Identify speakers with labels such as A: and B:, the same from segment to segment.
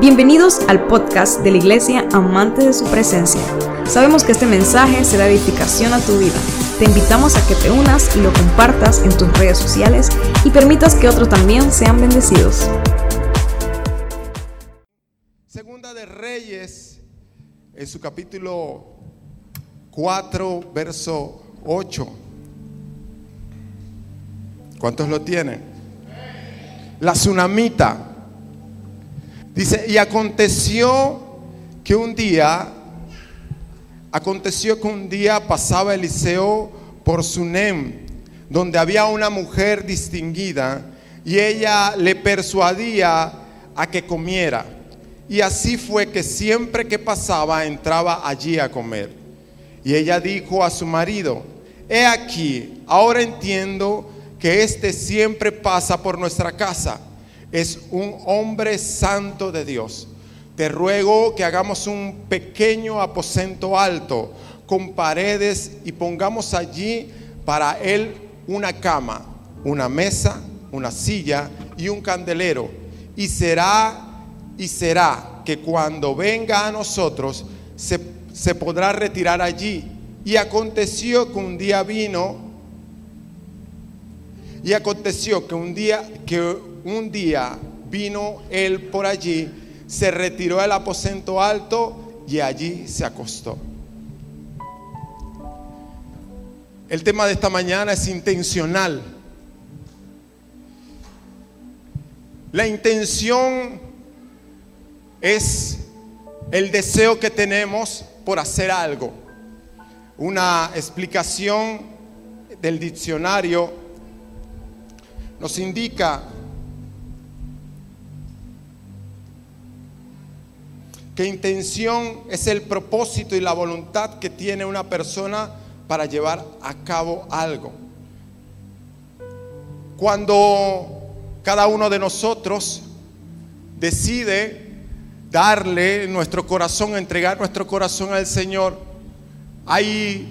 A: Bienvenidos al podcast de la Iglesia Amante de su Presencia. Sabemos que este mensaje será edificación a tu vida. Te invitamos a que te unas y lo compartas en tus redes sociales y permitas que otros también sean bendecidos.
B: Segunda de Reyes, en su capítulo 4, verso 8. ¿Cuántos lo tienen? La tsunamita. Dice, y aconteció que un día, aconteció que un día pasaba Eliseo por Sunem, donde había una mujer distinguida, y ella le persuadía a que comiera. Y así fue que siempre que pasaba entraba allí a comer. Y ella dijo a su marido, he aquí, ahora entiendo que éste siempre pasa por nuestra casa es un hombre santo de Dios. Te ruego que hagamos un pequeño aposento alto con paredes y pongamos allí para él una cama, una mesa, una silla y un candelero. Y será y será que cuando venga a nosotros se, podrá retirar allí. Y aconteció que un día vino y aconteció que un día que un día vino él por allí, se retiró del aposento alto y allí se acostó. El tema de esta mañana es intencional. La intención es el deseo que tenemos por hacer algo. Una explicación del diccionario nos indica que intención es el propósito y la voluntad que tiene una persona para llevar a cabo algo. Cuando cada uno de nosotros decide darle nuestro corazón, entregar nuestro corazón al Señor, hay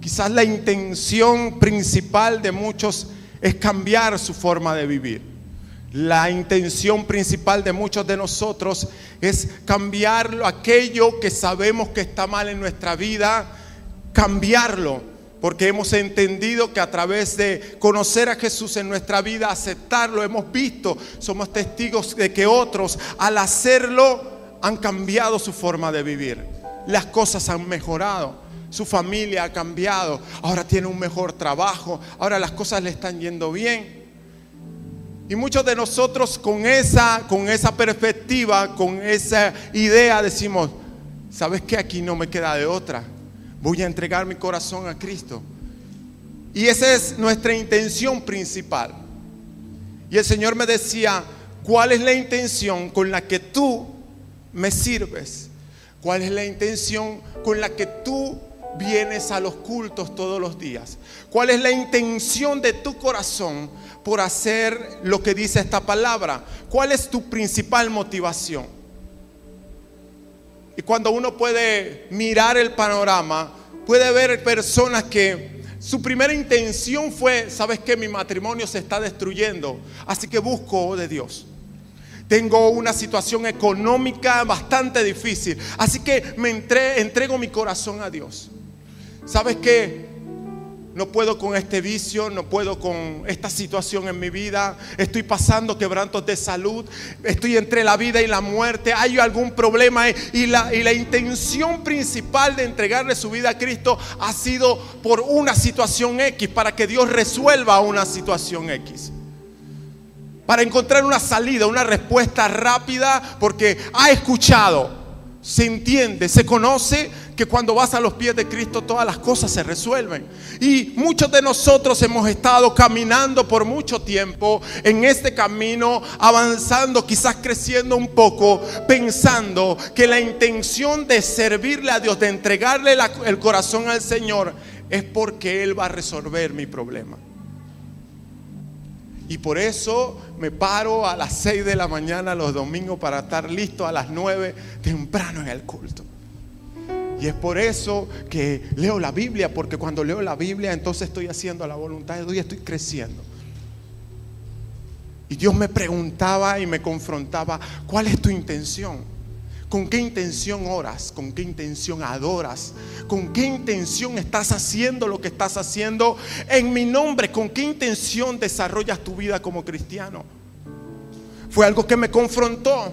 B: quizás la intención principal de muchos es cambiar su forma de vivir. La intención principal de muchos de nosotros es cambiarlo, aquello que sabemos que está mal en nuestra vida, cambiarlo, porque hemos entendido que a través de conocer a Jesús en nuestra vida, aceptarlo, hemos visto, somos testigos de que otros al hacerlo han cambiado su forma de vivir. Las cosas han mejorado. Su familia ha cambiado, ahora tiene un mejor trabajo, ahora las cosas le están yendo bien. Y muchos de nosotros con esa, con esa perspectiva, con esa idea decimos, ¿sabes qué? Aquí no me queda de otra. Voy a entregar mi corazón a Cristo. Y esa es nuestra intención principal. Y el Señor me decía, ¿cuál es la intención con la que tú me sirves? ¿Cuál es la intención con la que tú vienes a los cultos todos los días? ¿Cuál es la intención de tu corazón por hacer lo que dice esta palabra? ¿Cuál es tu principal motivación? Y cuando uno puede mirar el panorama, puede ver personas que su primera intención fue, ¿sabes qué? Mi matrimonio se está destruyendo, así que busco de Dios. Tengo una situación económica bastante difícil, así que me entrego mi corazón a Dios. ¿Sabes qué? No puedo con este vicio, no puedo con esta situación en mi vida. Estoy pasando quebrantos de salud. Estoy entre la vida y la muerte. Hay algún problema. Y la, y la intención principal de entregarle su vida a Cristo ha sido por una situación X, para que Dios resuelva una situación X. Para encontrar una salida, una respuesta rápida, porque ha escuchado, se entiende, se conoce que cuando vas a los pies de Cristo todas las cosas se resuelven. Y muchos de nosotros hemos estado caminando por mucho tiempo en este camino, avanzando, quizás creciendo un poco, pensando que la intención de servirle a Dios, de entregarle el corazón al Señor, es porque Él va a resolver mi problema. Y por eso me paro a las 6 de la mañana los domingos para estar listo a las 9 temprano en el culto. Y es por eso que leo la Biblia, porque cuando leo la Biblia entonces estoy haciendo la voluntad de Dios y estoy creciendo. Y Dios me preguntaba y me confrontaba, ¿cuál es tu intención? ¿Con qué intención oras? ¿Con qué intención adoras? ¿Con qué intención estás haciendo lo que estás haciendo en mi nombre? ¿Con qué intención desarrollas tu vida como cristiano? Fue algo que me confrontó.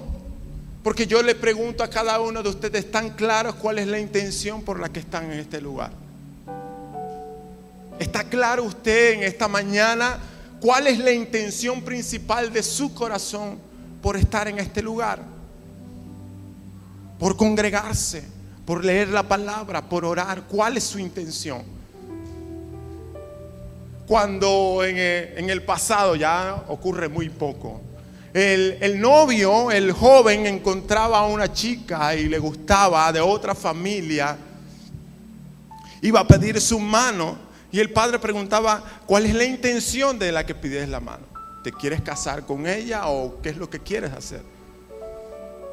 B: Porque yo le pregunto a cada uno de ustedes, ¿están claros cuál es la intención por la que están en este lugar? ¿Está claro usted en esta mañana cuál es la intención principal de su corazón por estar en este lugar? Por congregarse, por leer la palabra, por orar. ¿Cuál es su intención? Cuando en el pasado ya ocurre muy poco. El, el, novio, el joven, encontraba a una chica y le gustaba de otra familia. Iba a pedir su mano y el padre preguntaba, ¿cuál es la intención de la que pides la mano? ¿Te quieres casar con ella o qué es lo que quieres hacer?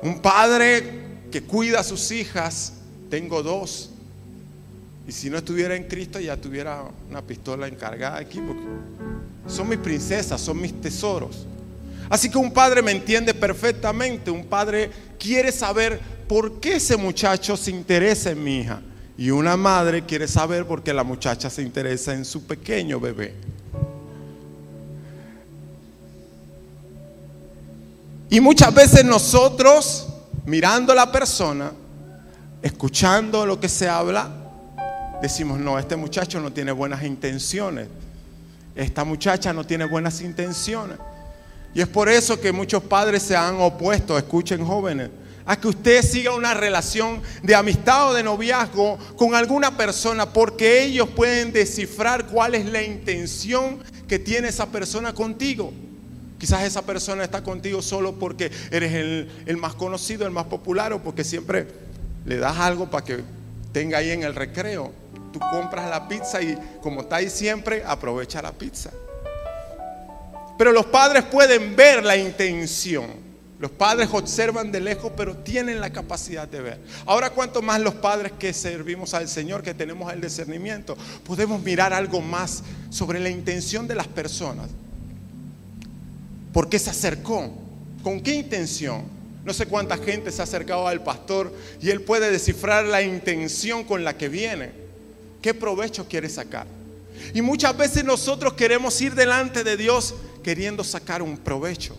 B: Un padre que cuida a sus hijas, tengo dos. Y si no estuviera en Cristo ya tuviera una pistola encargada aquí, porque son mis princesas, son mis tesoros. Así que un padre me entiende perfectamente, un padre quiere saber por qué ese muchacho se interesa en mi hija. Y una madre quiere saber por qué la muchacha se interesa en su pequeño bebé. Y muchas veces nosotros, mirando a la persona, escuchando lo que se habla, decimos, no, este muchacho no tiene buenas intenciones. Esta muchacha no tiene buenas intenciones. Y es por eso que muchos padres se han opuesto, escuchen jóvenes, a que usted siga una relación de amistad o de noviazgo con alguna persona porque ellos pueden descifrar cuál es la intención que tiene esa persona contigo. Quizás esa persona está contigo solo porque eres el, más conocido, el más popular o porque siempre le das algo para que tenga ahí en el recreo. Tú compras la pizza y como está ahí siempre, aprovecha la pizza. Pero los padres pueden ver la intención. Los padres observan de lejos, pero tienen la capacidad de ver. Ahora, cuanto más los padres que servimos al Señor, que tenemos el discernimiento, podemos mirar algo más sobre la intención de las personas. ¿Por qué se acercó? ¿Con qué intención? No sé cuánta gente se ha acercado al pastor y él puede descifrar la intención con la que viene. ¿Qué provecho quiere sacar? Y muchas veces nosotros queremos ir delante de Dios queriendo sacar un provecho.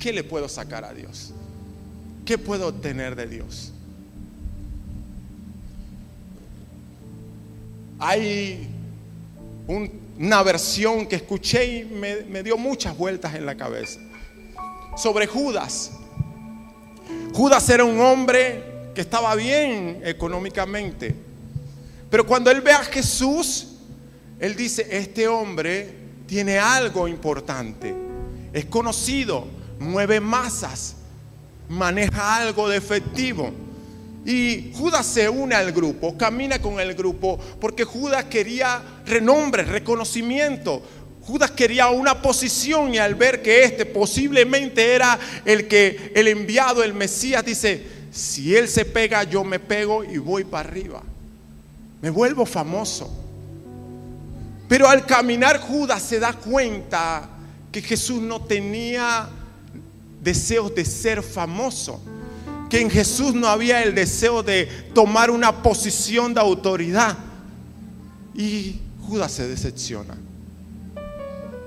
B: ¿qué le puedo sacar a Dios? ¿Qué puedo obtener de Dios? Hay una versión que escuché y me, me dio muchas vueltas en la cabeza. Sobre Judas. Judas era un hombre que estaba bien económicamente. Pero cuando él ve a Jesús, él dice, este hombre tiene algo importante. Es conocido mueve masas, maneja algo de efectivo. Y Judas se une al grupo, camina con el grupo, porque Judas quería renombre, reconocimiento. Judas quería una posición y al ver que este posiblemente era el que el enviado, el Mesías, dice, si él se pega, yo me pego y voy para arriba. Me vuelvo famoso. Pero al caminar Judas se da cuenta que Jesús no tenía deseos de ser famoso. Que en Jesús no había el deseo de tomar una posición de autoridad. Y Judas se decepciona.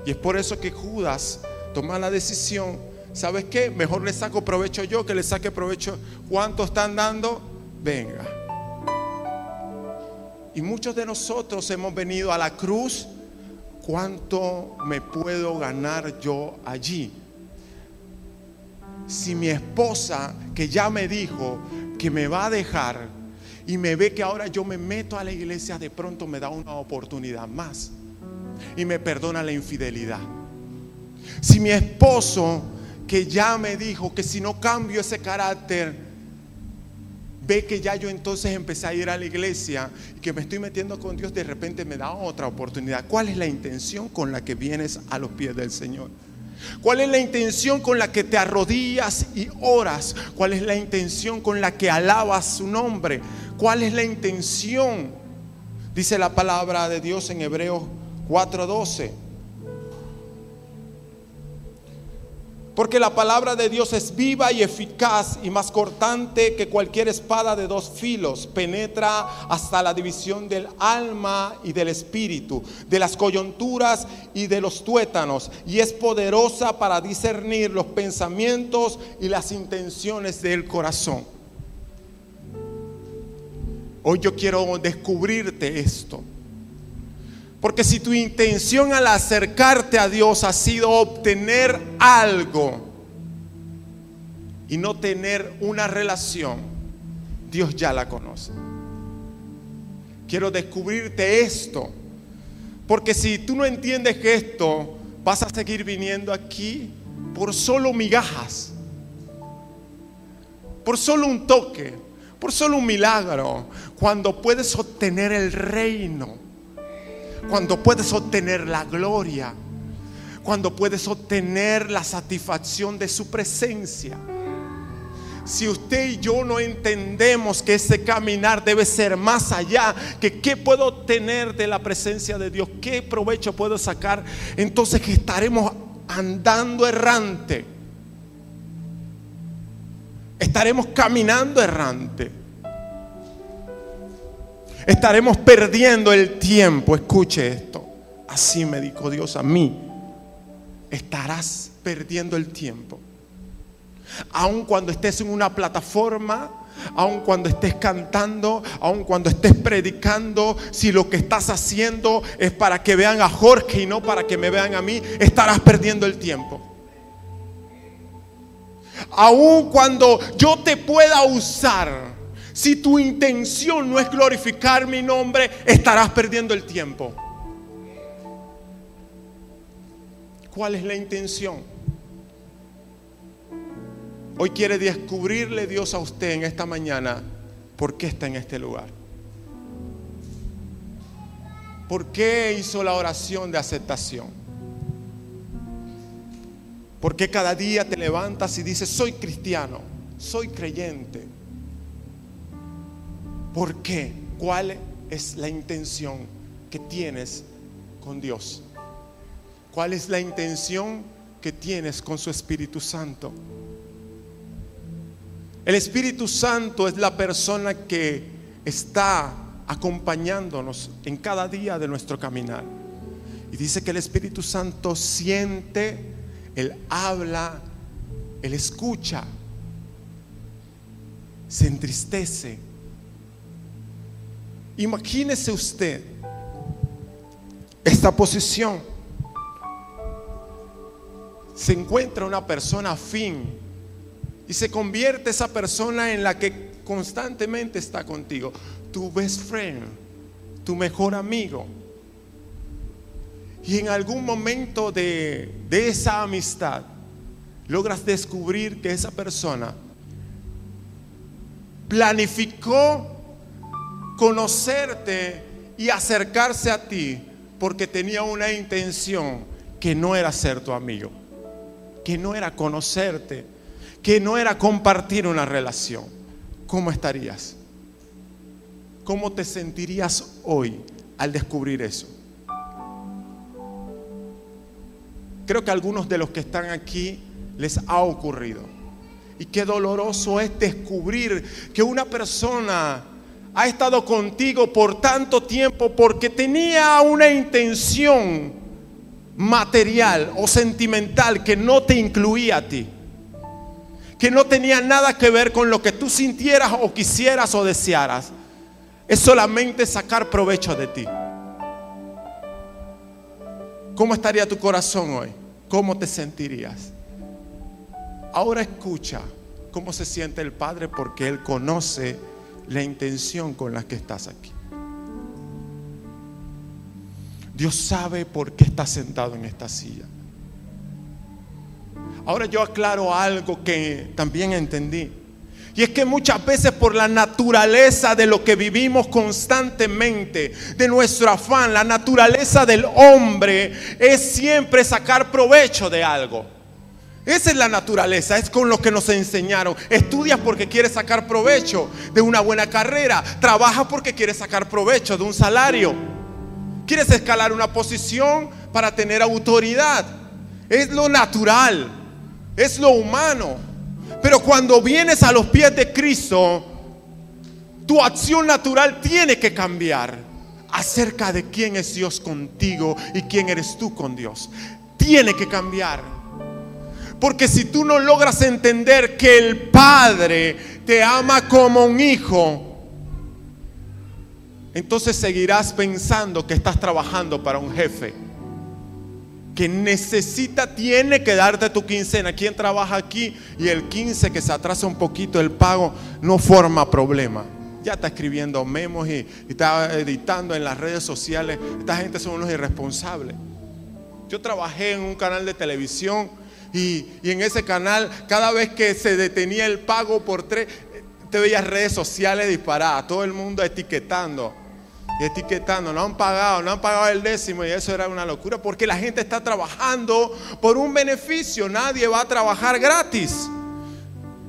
B: Y es por eso que Judas toma la decisión. ¿Sabes qué? Mejor le saco provecho yo que le saque provecho. ¿Cuánto están dando? Venga. Y muchos de nosotros hemos venido a la cruz. ¿Cuánto me puedo ganar yo allí? si mi esposa, que ya me dijo que me va a dejar y me ve que ahora yo me meto a la iglesia, de pronto me da una oportunidad más y me perdona la infidelidad. Si mi esposo, que ya me dijo que si no cambio ese carácter, ve que ya yo entonces empecé a ir a la iglesia y que me estoy metiendo con Dios, de repente me da otra oportunidad. ¿Cuál es la intención con la que vienes a los pies del Señor? ¿Cuál es la intención con la que te arrodillas y oras? ¿Cuál es la intención con la que alabas su nombre? ¿Cuál es la intención? Dice la palabra de Dios en Hebreos 4:12. Porque la palabra de Dios es viva y eficaz y más cortante que cualquier espada de dos filos. Penetra hasta la división del alma y del espíritu, de las coyunturas y de los tuétanos. Y es poderosa para discernir los pensamientos y las intenciones del corazón. Hoy yo quiero descubrirte esto. Porque si tu intención al acercarte a Dios ha sido obtener algo y no tener una relación, Dios ya la conoce. Quiero descubrirte esto. Porque si tú no entiendes esto, vas a seguir viniendo aquí por solo migajas, por solo un toque, por solo un milagro, cuando puedes obtener el reino cuando puedes obtener la gloria, cuando puedes obtener la satisfacción de su presencia. Si usted y yo no entendemos que ese caminar debe ser más allá, que qué puedo obtener de la presencia de Dios, qué provecho puedo sacar, entonces que estaremos andando errante. Estaremos caminando errante estaremos perdiendo el tiempo. Escuche esto. Así me dijo Dios a mí. Estarás perdiendo el tiempo. Aun cuando estés en una plataforma, aun cuando estés cantando, aun cuando estés predicando, si lo que estás haciendo es para que vean a Jorge y no para que me vean a mí, estarás perdiendo el tiempo. Aun cuando yo te pueda usar si tu intención no es glorificar mi nombre, estarás perdiendo el tiempo. ¿Cuál es la intención? Hoy quiere descubrirle Dios a usted en esta mañana por qué está en este lugar. ¿Por qué hizo la oración de aceptación? ¿Por qué cada día te levantas y dices, soy cristiano, soy creyente? ¿Por qué? ¿Cuál es la intención que tienes con Dios? ¿Cuál es la intención que tienes con su Espíritu Santo? El Espíritu Santo es la persona que está acompañándonos en cada día de nuestro caminar. Y dice que el Espíritu Santo siente, Él habla, Él escucha, se entristece Imagínese usted esta posición. Se encuentra una persona afín y se convierte esa persona en la que constantemente está contigo. Tu best friend, tu mejor amigo. Y en algún momento de, de esa amistad logras descubrir que esa persona planificó conocerte y acercarse a ti porque tenía una intención que no era ser tu amigo, que no era conocerte, que no era compartir una relación. ¿Cómo estarías? ¿Cómo te sentirías hoy al descubrir eso? Creo que a algunos de los que están aquí les ha ocurrido. Y qué doloroso es descubrir que una persona ha estado contigo por tanto tiempo porque tenía una intención material o sentimental que no te incluía a ti. Que no tenía nada que ver con lo que tú sintieras o quisieras o desearas. Es solamente sacar provecho de ti. ¿Cómo estaría tu corazón hoy? ¿Cómo te sentirías? Ahora escucha cómo se siente el Padre porque Él conoce la intención con la que estás aquí. Dios sabe por qué estás sentado en esta silla. Ahora yo aclaro algo que también entendí. Y es que muchas veces por la naturaleza de lo que vivimos constantemente, de nuestro afán, la naturaleza del hombre es siempre sacar provecho de algo. Esa es la naturaleza, es con lo que nos enseñaron. Estudias porque quieres sacar provecho de una buena carrera. Trabajas porque quieres sacar provecho de un salario. Quieres escalar una posición para tener autoridad. Es lo natural. es lo humano. Pero cuando vienes a los pies de Cristo, tu acción natural tiene que cambiar acerca de quién es Dios contigo y quién eres tú con Dios. Tiene que cambiar. Porque si tú no logras entender que el Padre te ama como un hijo, entonces seguirás pensando que estás trabajando para un jefe que necesita, tiene que darte tu quincena. ¿Quién trabaja aquí? Y el 15 que se atrasa un poquito el pago no forma problema. Ya está escribiendo memos y, está editando en las redes sociales. Esta gente son unos irresponsables. Yo trabajé en un canal de televisión y, en ese canal, cada vez que se detenía el pago por tres, te veías redes sociales disparadas, todo el mundo etiquetando y etiquetando, no han pagado, no han pagado el décimo y eso era una locura porque la gente está trabajando por un beneficio, nadie va a trabajar gratis.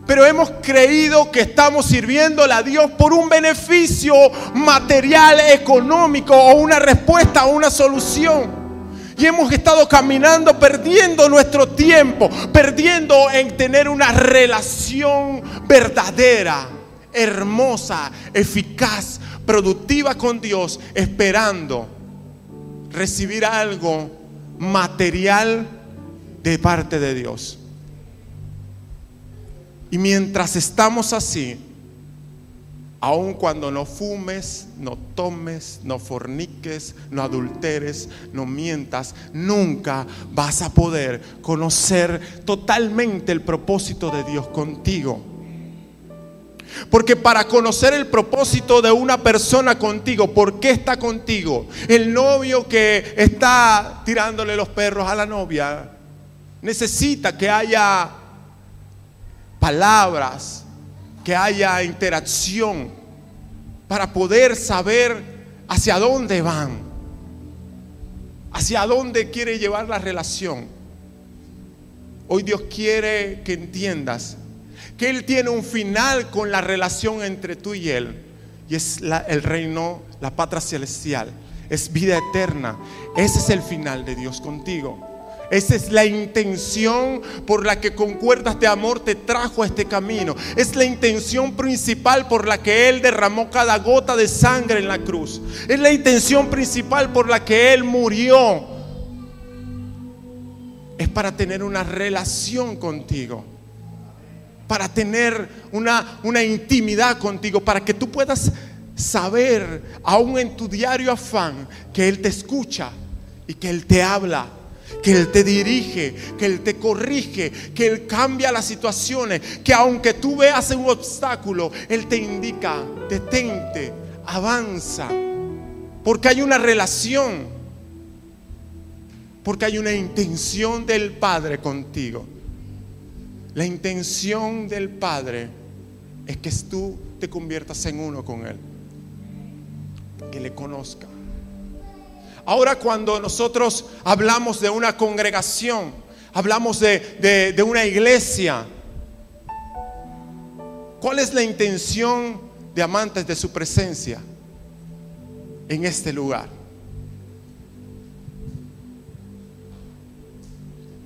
B: Pero hemos creído que estamos sirviéndole a Dios por un beneficio material, económico o una respuesta o una solución. Y hemos estado caminando perdiendo nuestro tiempo, perdiendo en tener una relación verdadera, hermosa, eficaz, productiva con Dios, esperando recibir algo material de parte de Dios. Y mientras estamos así, aun cuando no fumes, no tomes, no forniques, no adulteres, no mientas, nunca vas a poder conocer totalmente el propósito de Dios contigo. Porque para conocer el propósito de una persona contigo, ¿por qué está contigo? El novio que está tirándole los perros a la novia necesita que haya palabras, que haya interacción para poder saber hacia dónde van, hacia dónde quiere llevar la relación. Hoy Dios quiere que entiendas que Él tiene un final con la relación entre tú y Él. Y es el reino, la patria celestial. Es vida eterna. Ese es el final de Dios contigo. Esa es la intención por la que con cuerdas de amor te trajo a este camino. Es la intención principal por la que Él derramó cada gota de sangre en la cruz. Es la intención principal por la que Él murió. Es para tener una relación contigo para tener una, una intimidad contigo, para que tú puedas saber, aún en tu diario afán, que Él te escucha y que Él te habla, que Él te dirige, que Él te corrige, que Él cambia las situaciones, que aunque tú veas un obstáculo, Él te indica, detente, avanza, porque hay una relación, porque hay una intención del Padre contigo. La intención del Padre es que tú te conviertas en uno con Él, que le conozca. Ahora cuando nosotros hablamos de una congregación, hablamos de, de una iglesia, ¿cuál es la intención de amantes de su presencia en este lugar?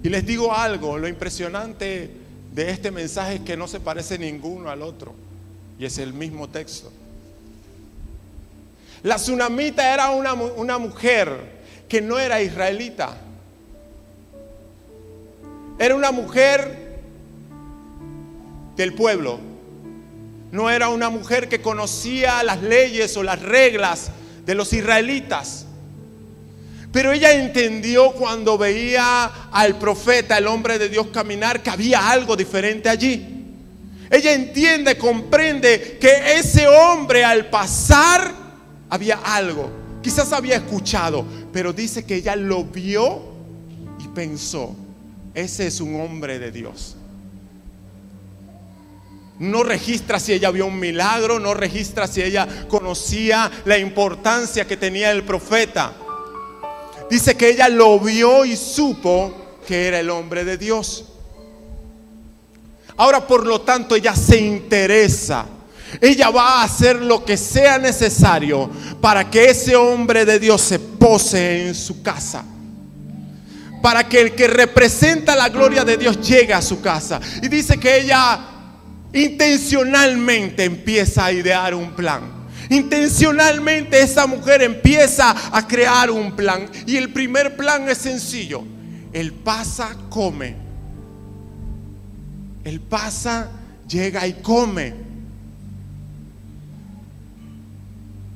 B: Y les digo algo, lo impresionante de este mensaje es que no se parece ninguno al otro. Y es el mismo texto. La tsunamita era una, una mujer que no era israelita. Era una mujer del pueblo. No era una mujer que conocía las leyes o las reglas de los israelitas. Pero ella entendió cuando veía al profeta, el hombre de Dios caminar, que había algo diferente allí. Ella entiende, comprende que ese hombre al pasar había algo. Quizás había escuchado, pero dice que ella lo vio y pensó, ese es un hombre de Dios. No registra si ella vio un milagro, no registra si ella conocía la importancia que tenía el profeta dice que ella lo vio y supo que era el hombre de Dios. Ahora, por lo tanto, ella se interesa. Ella va a hacer lo que sea necesario para que ese hombre de Dios se pose en su casa. para que el que representa la gloria de Dios llegue a su casa. Y dice que ella intencionalmente empieza a idear un plan. Intencionalmente esa mujer empieza a crear un plan. Y el primer plan es sencillo. Él pasa, come. Él pasa, llega y come.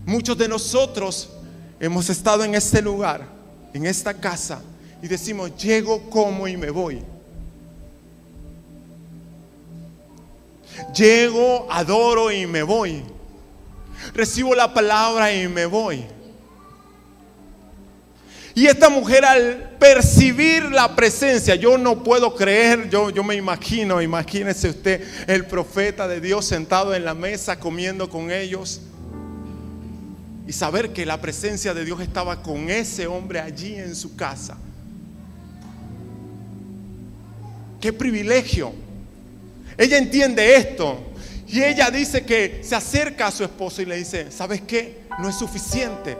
B: Muchos de nosotros hemos estado en este lugar, en esta casa, y decimos, llego, como y me voy. Llego, adoro y me voy. Recibo la palabra y me voy. Y esta mujer al percibir la presencia, yo no puedo creer, yo, yo me imagino, imagínese usted el profeta de Dios sentado en la mesa comiendo con ellos y saber que la presencia de Dios estaba con ese hombre allí en su casa. Qué privilegio. Ella entiende esto y ella dice que se acerca a su esposo y le dice, ¿sabes qué? No es suficiente.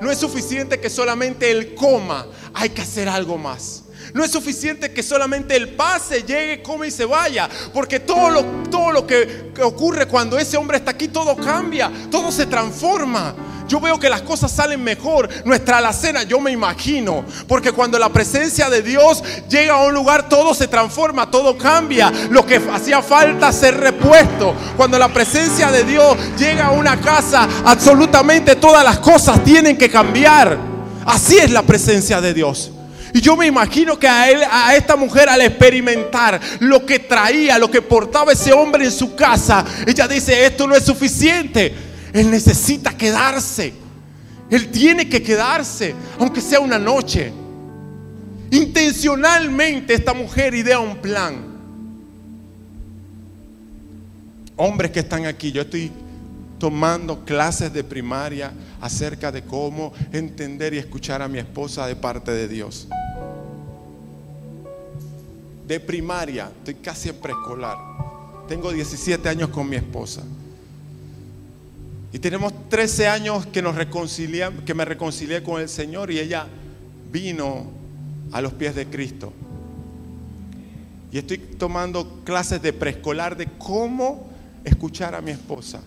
B: No es suficiente que solamente él coma, hay que hacer algo más. No es suficiente que solamente él pase, llegue, come y se vaya. Porque todo lo, todo lo que, que ocurre cuando ese hombre está aquí, todo cambia, todo se transforma. Yo veo que las cosas salen mejor. Nuestra alacena, yo me imagino. Porque cuando la presencia de Dios llega a un lugar, todo se transforma, todo cambia. Lo que hacía falta ser repuesto. Cuando la presencia de Dios llega a una casa, absolutamente todas las cosas tienen que cambiar. Así es la presencia de Dios. Y yo me imagino que a, él, a esta mujer al experimentar lo que traía, lo que portaba ese hombre en su casa, ella dice, esto no es suficiente. Él necesita quedarse. Él tiene que quedarse, aunque sea una noche. Intencionalmente esta mujer idea un plan. Hombres que están aquí, yo estoy tomando clases de primaria acerca de cómo entender y escuchar a mi esposa de parte de Dios. De primaria, estoy casi en preescolar. Tengo 17 años con mi esposa. Y tenemos 13 años que, nos que me reconcilié con el Señor y ella vino a los pies de Cristo. Y estoy tomando clases de preescolar de cómo escuchar a mi esposa.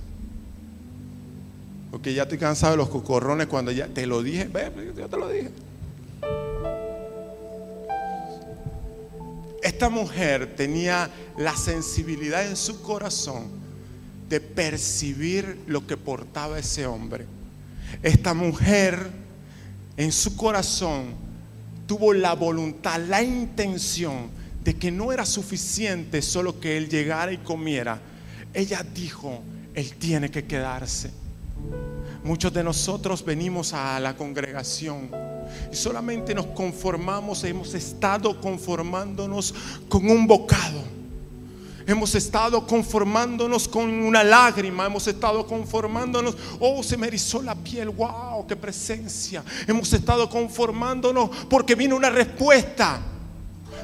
B: Porque ya estoy cansado de los cocorrones cuando ya te lo dije. Ve, yo te lo dije. Esta mujer tenía la sensibilidad en su corazón de percibir lo que portaba ese hombre. Esta mujer en su corazón tuvo la voluntad, la intención de que no era suficiente solo que él llegara y comiera. Ella dijo, él tiene que quedarse. Muchos de nosotros venimos a la congregación y solamente nos conformamos, hemos estado conformándonos con un bocado Hemos estado conformándonos con una lágrima, hemos estado conformándonos, oh, se me erizó la piel, wow, qué presencia. Hemos estado conformándonos porque vino una respuesta.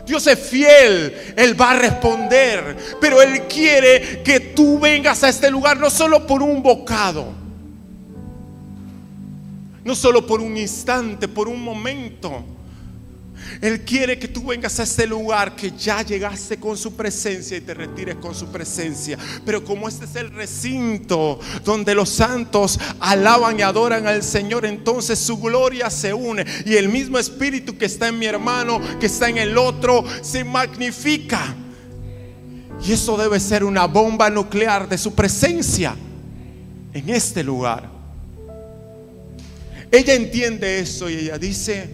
B: Dios es fiel, Él va a responder, pero Él quiere que tú vengas a este lugar no solo por un bocado, no solo por un instante, por un momento él quiere que tú vengas a este lugar que ya llegaste con su presencia y te retires con su presencia. Pero como este es el recinto donde los santos alaban y adoran al Señor, entonces su gloria se une y el mismo espíritu que está en mi hermano, que está en el otro, se magnifica. Y eso debe ser una bomba nuclear de su presencia en este lugar. Ella entiende eso y ella dice,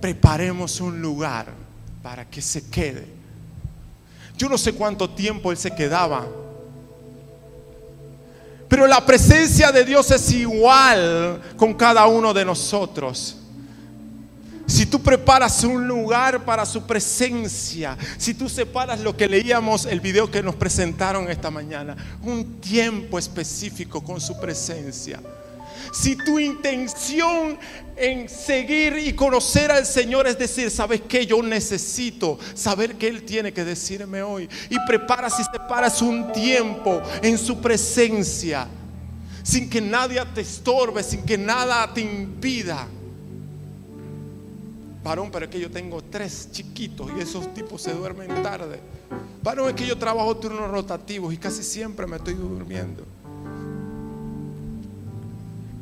B: preparemos un lugar para que se quede. Yo no sé cuánto tiempo él se quedaba, pero la presencia de Dios es igual con cada uno de nosotros. Si tú preparas un lugar para su presencia, si tú separas lo que leíamos, el video que nos presentaron esta mañana, un tiempo específico con su presencia si tu intención en seguir y conocer al Señor es decir, ¿sabes qué? Yo necesito saber qué Él tiene que decirme hoy. Y preparas y separas un tiempo en su presencia, sin que nadie te estorbe, sin que nada te impida. Varón, pero es que yo tengo tres chiquitos y esos tipos se duermen tarde. Varón, es que yo trabajo turnos rotativos y casi siempre me estoy durmiendo.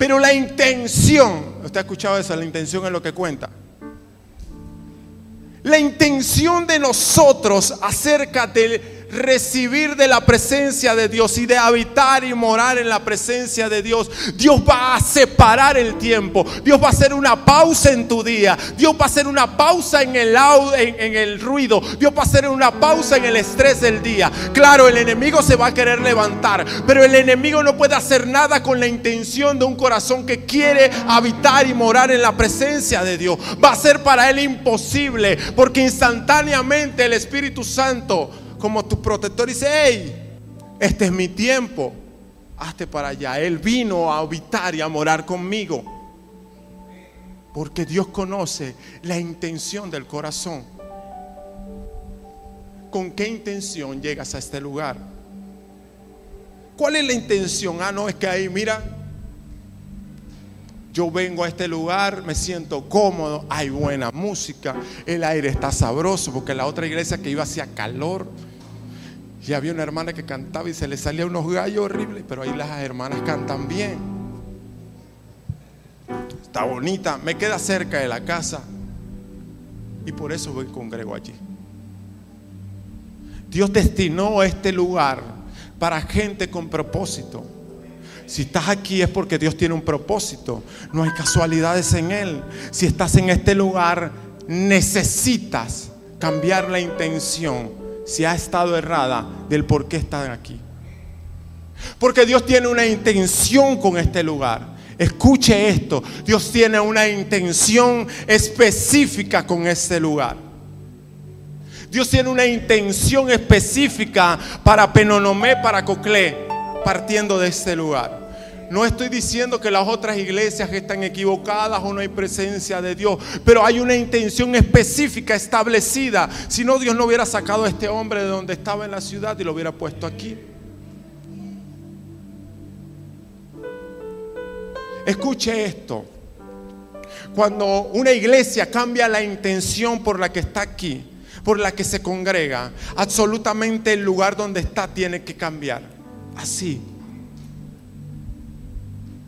B: Pero la intención, ¿usted ha escuchado eso? La intención es lo que cuenta. La intención de nosotros acerca de recibir de la presencia de Dios y de habitar y morar en la presencia de Dios, Dios va a separar el tiempo. Dios va a hacer una pausa en tu día. Dios va a hacer una pausa en el, ruido. Dios va a hacer una pausa en el estrés del día. Claro, el enemigo se va a querer levantar, pero el enemigo no puede hacer nada con la intención de un corazón que quiere habitar y morar en la presencia de Dios. Va a ser para él imposible, porque instantáneamente el Espíritu Santo como tu protector dice, hey, este es mi tiempo, hazte para allá. Él vino a habitar y a morar conmigo. Porque Dios conoce la intención del corazón. ¿Con qué intención llegas a este lugar? ¿Cuál es la intención? Ah, no, es que ahí, mira, yo vengo a este lugar, me siento cómodo, hay buena música, el aire está sabroso, porque la otra iglesia que iba hacía calor. Y había una hermana que cantaba y se le salía unos gallos horribles, pero ahí las hermanas cantan bien. Está bonita, me queda cerca de la casa. Y por eso voy congrego allí. Dios destinó este lugar para gente con propósito. Si estás aquí es porque Dios tiene un propósito. No hay casualidades en Él. Si estás en este lugar, necesitas cambiar la intención si ha estado errada del por qué están aquí. Porque Dios tiene una intención con este lugar. Escuche esto, Dios tiene una intención específica con este lugar. Dios tiene una intención específica para Penonomé, para Coclé, partiendo de este lugar. No estoy diciendo que las otras iglesias están equivocadas o no hay presencia de Dios, pero hay una intención específica establecida. Si no, Dios no hubiera sacado a este hombre de donde estaba en la ciudad y lo hubiera puesto aquí. Escuche esto. Cuando una iglesia cambia la intención por la que está aquí, por la que se congrega, absolutamente el lugar donde está tiene que cambiar. Así.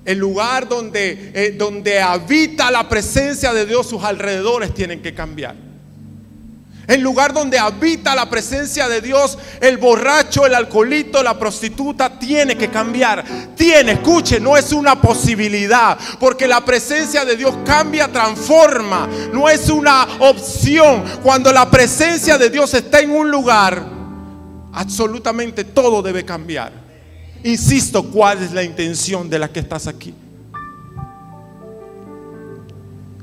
B: El lugar donde, eh, donde habita la presencia de Dios, sus alrededores tienen que cambiar. El lugar donde habita la presencia de Dios, el borracho, el alcoholito, la prostituta, tiene que cambiar. Tiene, escuche, no es una posibilidad, porque la presencia de Dios cambia, transforma. No es una opción. Cuando la presencia de Dios está en un lugar, absolutamente todo debe cambiar. Insisto, ¿cuál es la intención de la que estás aquí?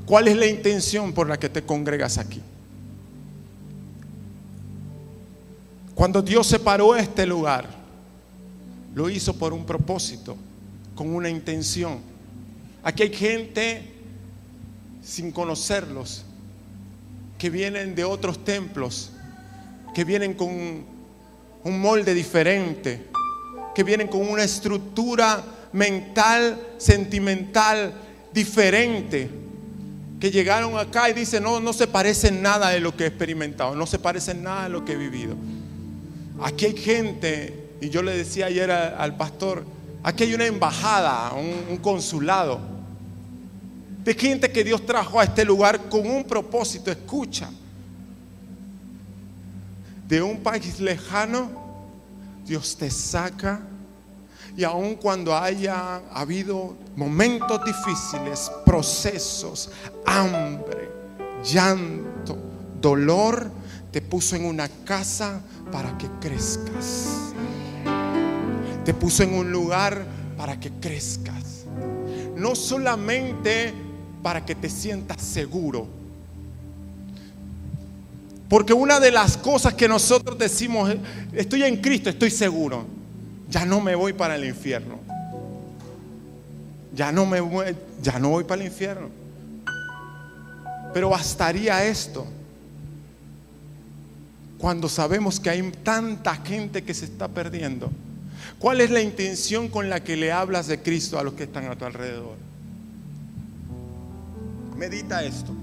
B: ¿Cuál es la intención por la que te congregas aquí? Cuando Dios separó este lugar, lo hizo por un propósito, con una intención. Aquí hay gente sin conocerlos, que vienen de otros templos, que vienen con un molde diferente, que vienen con una estructura mental, sentimental diferente, que llegaron acá y dicen, no, no se parecen nada de lo que he experimentado, no se parecen nada de lo que he vivido. Aquí hay gente, y yo le decía ayer al pastor, aquí hay una embajada, un, un consulado, de gente que Dios trajo a este lugar con un propósito, escucha, de un país lejano Dios te saca y aun cuando haya habido momentos difíciles, procesos, hambre, llanto, dolor, te puso en una casa para que crezcas. Te puso en un lugar para que crezcas. No solamente para que te sientas seguro, porque una de las cosas que nosotros decimos, estoy en Cristo, estoy seguro, ya no me voy para el infierno. Ya no me voy, ya no voy para el infierno. Pero bastaría esto cuando sabemos que hay tanta gente que se está perdiendo. ¿Cuál es la intención con la que le hablas de Cristo a los que están a tu alrededor? Medita esto.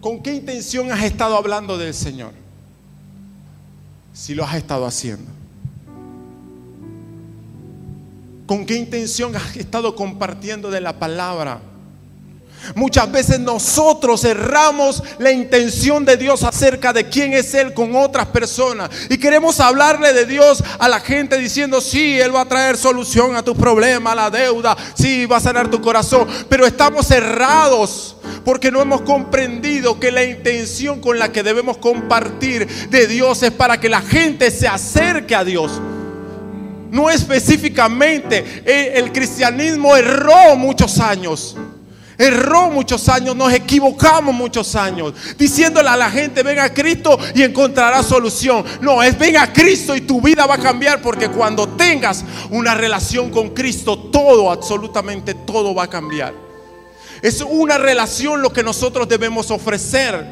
B: ¿Con qué intención has estado hablando del Señor? Si lo has estado haciendo. ¿Con qué intención has estado compartiendo de la palabra? Muchas veces nosotros cerramos la intención de Dios acerca de quién es Él con otras personas. Y queremos hablarle de Dios a la gente diciendo, sí, Él va a traer solución a tu problema, a la deuda, sí, va a sanar tu corazón. Pero estamos cerrados porque no hemos comprendido que la intención con la que debemos compartir de Dios es para que la gente se acerque a Dios. No específicamente, eh, el cristianismo erró muchos años. Erró muchos años, nos equivocamos muchos años, diciéndole a la gente, ven a Cristo y encontrará solución. No, es ven a Cristo y tu vida va a cambiar porque cuando tengas una relación con Cristo, todo, absolutamente todo va a cambiar. Es una relación lo que nosotros debemos ofrecer.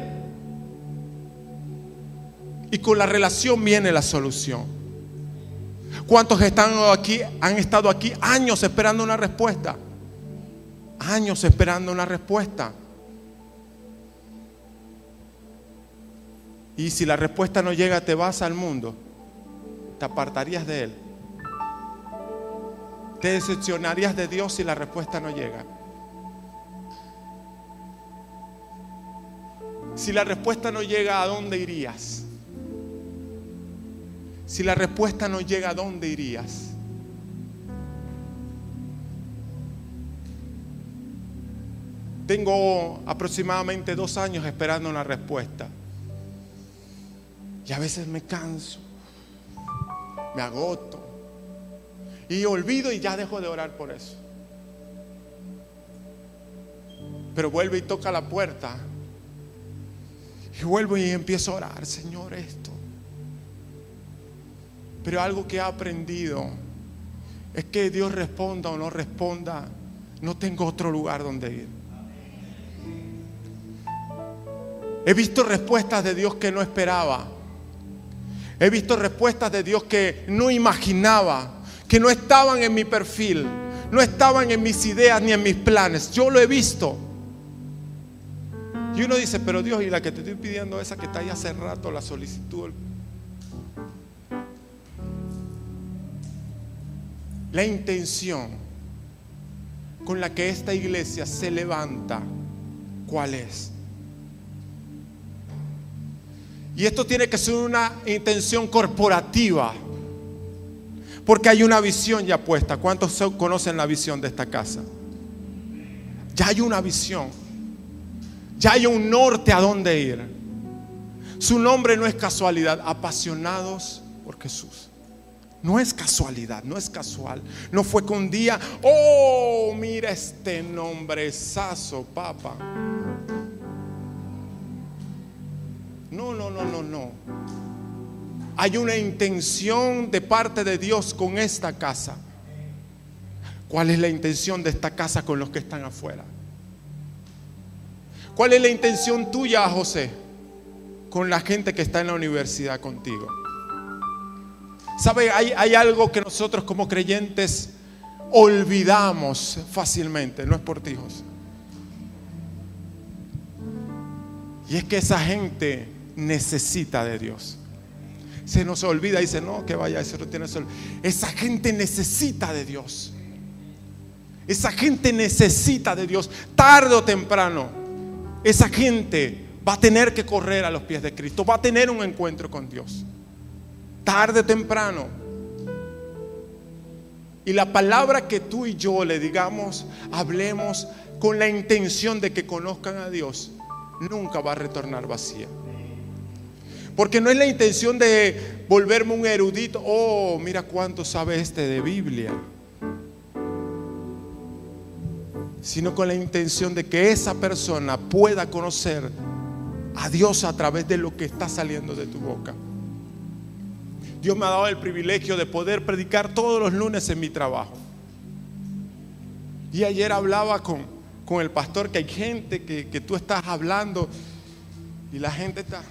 B: Y con la relación viene la solución. ¿Cuántos están aquí, han estado aquí años esperando una respuesta? años esperando una respuesta. Y si la respuesta no llega, te vas al mundo. Te apartarías de Él. Te decepcionarías de Dios si la respuesta no llega. Si la respuesta no llega, ¿a dónde irías? Si la respuesta no llega, ¿a dónde irías? Tengo aproximadamente dos años esperando una respuesta. Y a veces me canso, me agoto. Y olvido y ya dejo de orar por eso. Pero vuelve y toca la puerta. Y vuelvo y empiezo a orar, Señor, esto. Pero algo que he aprendido es que Dios responda o no responda, no tengo otro lugar donde ir. He visto respuestas de Dios que no esperaba. He visto respuestas de Dios que no imaginaba, que no estaban en mi perfil, no estaban en mis ideas ni en mis planes. Yo lo he visto. Y uno dice, pero Dios, y la que te estoy pidiendo, esa que está ahí hace rato, la solicitud. La intención con la que esta iglesia se levanta, ¿cuál es? Y esto tiene que ser una intención corporativa. Porque hay una visión ya puesta. ¿Cuántos conocen la visión de esta casa? Ya hay una visión. Ya hay un norte a dónde ir. Su nombre no es casualidad. Apasionados por Jesús. No es casualidad, no es casual. No fue que un día, oh, mira este nombrezazo, papa. No, no, no, no, no. Hay una intención de parte de Dios con esta casa. ¿Cuál es la intención de esta casa con los que están afuera? ¿Cuál es la intención tuya, José, con la gente que está en la universidad contigo? ¿Sabe? Hay, algo que nosotros como creyentes olvidamos fácilmente. No es por ti, José. Y es que esa gente necesita de Dios. Se nos olvida, dice, no, que vaya, eso no tiene sol. Esa gente necesita de Dios. Esa gente necesita de Dios. Tarde o temprano, esa gente va a tener que correr a los pies de Cristo. Va a tener un encuentro con Dios. Tarde o temprano. Y la palabra que tú y yo le digamos, hablemos con la intención de que conozcan a Dios, nunca va a retornar vacía. Porque no es la intención de volverme un erudito. Oh, mira cuánto sabe este de Biblia. Sino con la intención de que esa persona pueda conocer a Dios a través de lo que está saliendo de tu boca. Dios me ha dado el privilegio de poder predicar todos los lunes en mi trabajo. Y ayer hablaba con, con el pastor que hay gente que, que tú estás hablando y la gente está...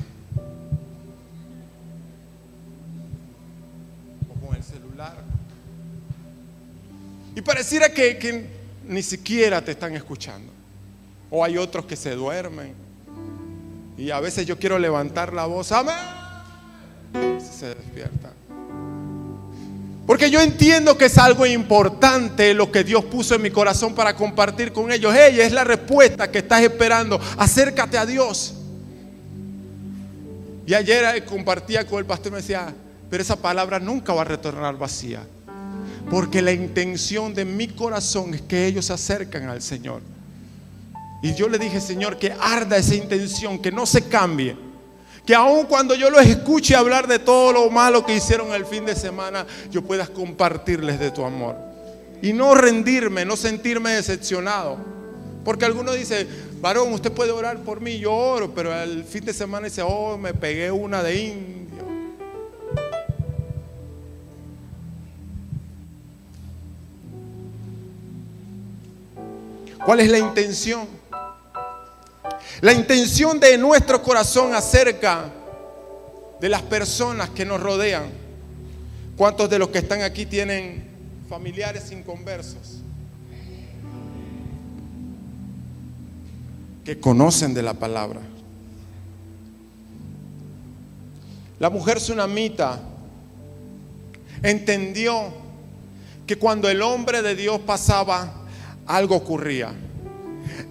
B: Y pareciera que, ni siquiera te están escuchando. O hay otros que se duermen. Y a veces yo quiero levantar la voz, amén. Se despierta. Porque yo entiendo que es algo importante lo que Dios puso en mi corazón para compartir con ellos. Ella es la respuesta que estás esperando. Acércate a Dios. Y ayer compartía con el pastor y me decía, pero esa palabra nunca va a retornar vacía. Porque la intención de mi corazón es que ellos se acercan al Señor. Y yo le dije, Señor, que arda esa intención, que no se cambie. Que aun cuando yo los escuche hablar de todo lo malo que hicieron el fin de semana, yo pueda compartirles de tu amor. Y no rendirme, no sentirme decepcionado. Porque alguno dice, varón, usted puede orar por mí, yo oro, pero el fin de semana dice, oh, me pegué una de indio. ¿Cuál es la intención? La intención de nuestro corazón acerca de las personas que nos rodean. ¿Cuántos de los que están aquí tienen familiares inconversos? Que conocen de la palabra. La mujer tsunamita entendió que cuando el hombre de Dios pasaba, algo ocurría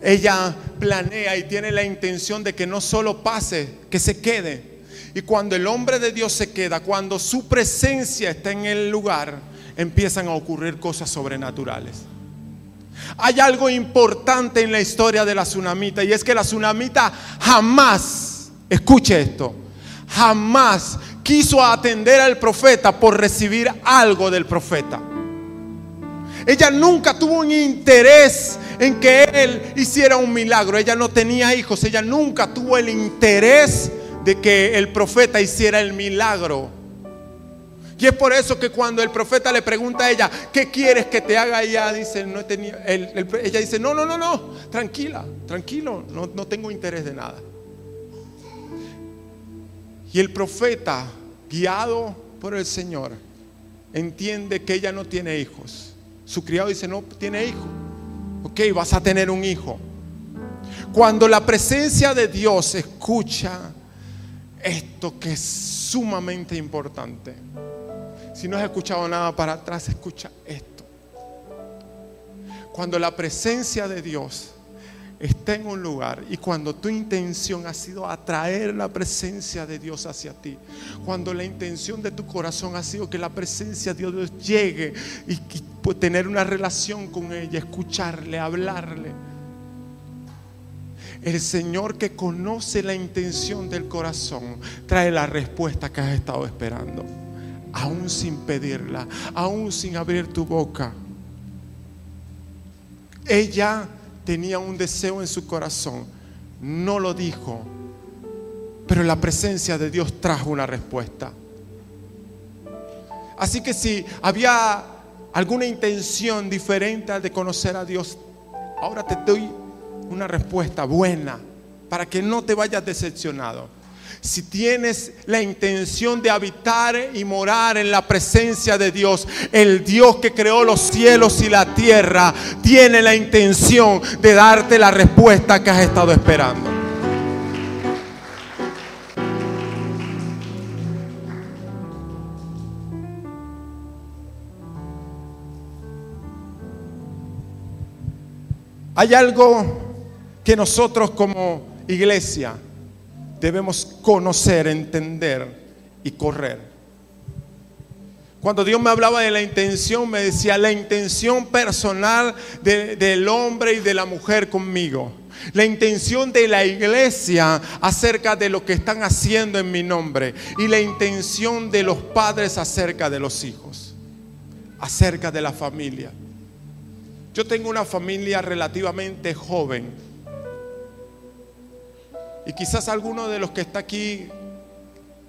B: ella planea y tiene la intención de que no solo pase, que se quede. Y cuando el hombre de Dios se queda, cuando su presencia está en el lugar, empiezan a ocurrir cosas sobrenaturales. Hay algo importante en la historia de la tsunamita y es que la tsunamita jamás, escuche esto, jamás quiso atender al profeta por recibir algo del profeta. Ella nunca tuvo un interés en que él hiciera un milagro. Ella no tenía hijos. Ella nunca tuvo el interés de que el profeta hiciera el milagro. Y es por eso que cuando el profeta le pregunta a ella, ¿qué quieres que te haga? Ella dice, no ella dice, no, no, no, no, tranquila, tranquilo, no, no tengo interés de nada. Y el profeta, guiado por el Señor, entiende que ella no tiene hijos. Su criado dice, no tiene hijo. Ok, vas a tener un hijo. Cuando la presencia de Dios escucha esto que es sumamente importante. Si no has escuchado nada para atrás, escucha esto. Cuando la presencia de Dios está en un lugar y cuando tu intención ha sido atraer la presencia de Dios hacia ti, cuando la intención de tu corazón ha sido que la presencia de Dios llegue y, tener una relación con ella, escucharle, hablarle. El Señor que conoce la intención del corazón trae la respuesta que has estado esperando, aún sin pedirla, aún sin abrir tu boca. Ella tenía un deseo en su corazón, no lo dijo, pero la presencia de Dios trajo una respuesta. Así que si había alguna intención diferente de conocer a Dios, ahora te doy una respuesta buena para que no te vayas decepcionado si tienes la intención de habitar y morar en la presencia de Dios, el Dios que creó los cielos y la tierra, tiene la intención de darte la respuesta que has estado esperando. Hay algo que nosotros como iglesia debemos conocer, entender y correr. Cuando Dios me hablaba de la intención, me decía la intención personal del hombre y de la mujer conmigo. La intención de la iglesia acerca de lo que están haciendo en mi nombre. Y la intención de los padres acerca de los hijos. Acerca de la familia. Yo tengo una familia relativamente joven y quizás alguno de los que está aquí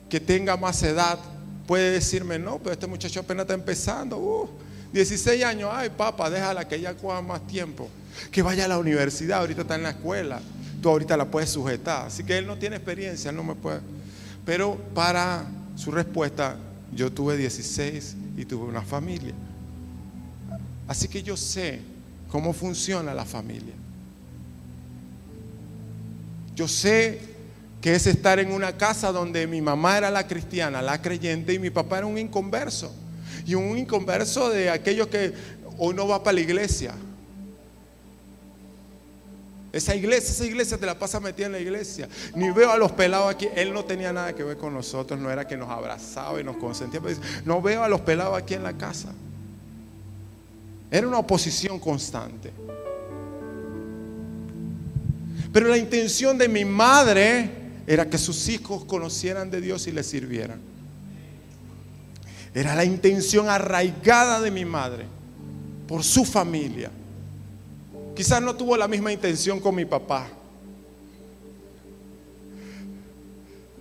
B: que tenga más edad puede decirme, no, pero este muchacho apenas está empezando. 16 uh, años, ay papá, déjala que ella coja más tiempo. Que vaya a la universidad, ahorita está en la escuela. Tú ahorita la puedes sujetar. Así que él no tiene experiencia, no me puede. Pero para su respuesta, yo tuve 16 y tuve una familia. Así que yo sé cómo funciona la familia. Yo sé que es estar en una casa donde mi mamá era la cristiana, la creyente, y mi papá era un inconverso. Y un inconverso de aquellos que hoy no va para la iglesia. Esa iglesia, esa iglesia te la pasa metida en la iglesia. Ni veo a los pelados aquí. Él no tenía nada que ver con nosotros. No era que nos abrazaba y nos consentía. no veo a los pelados aquí en la casa. Era una oposición constante. Pero la intención de mi madre era que sus hijos conocieran de Dios y le sirvieran. Era la intención arraigada de mi madre por su familia. Quizás no tuvo la misma intención con mi papá.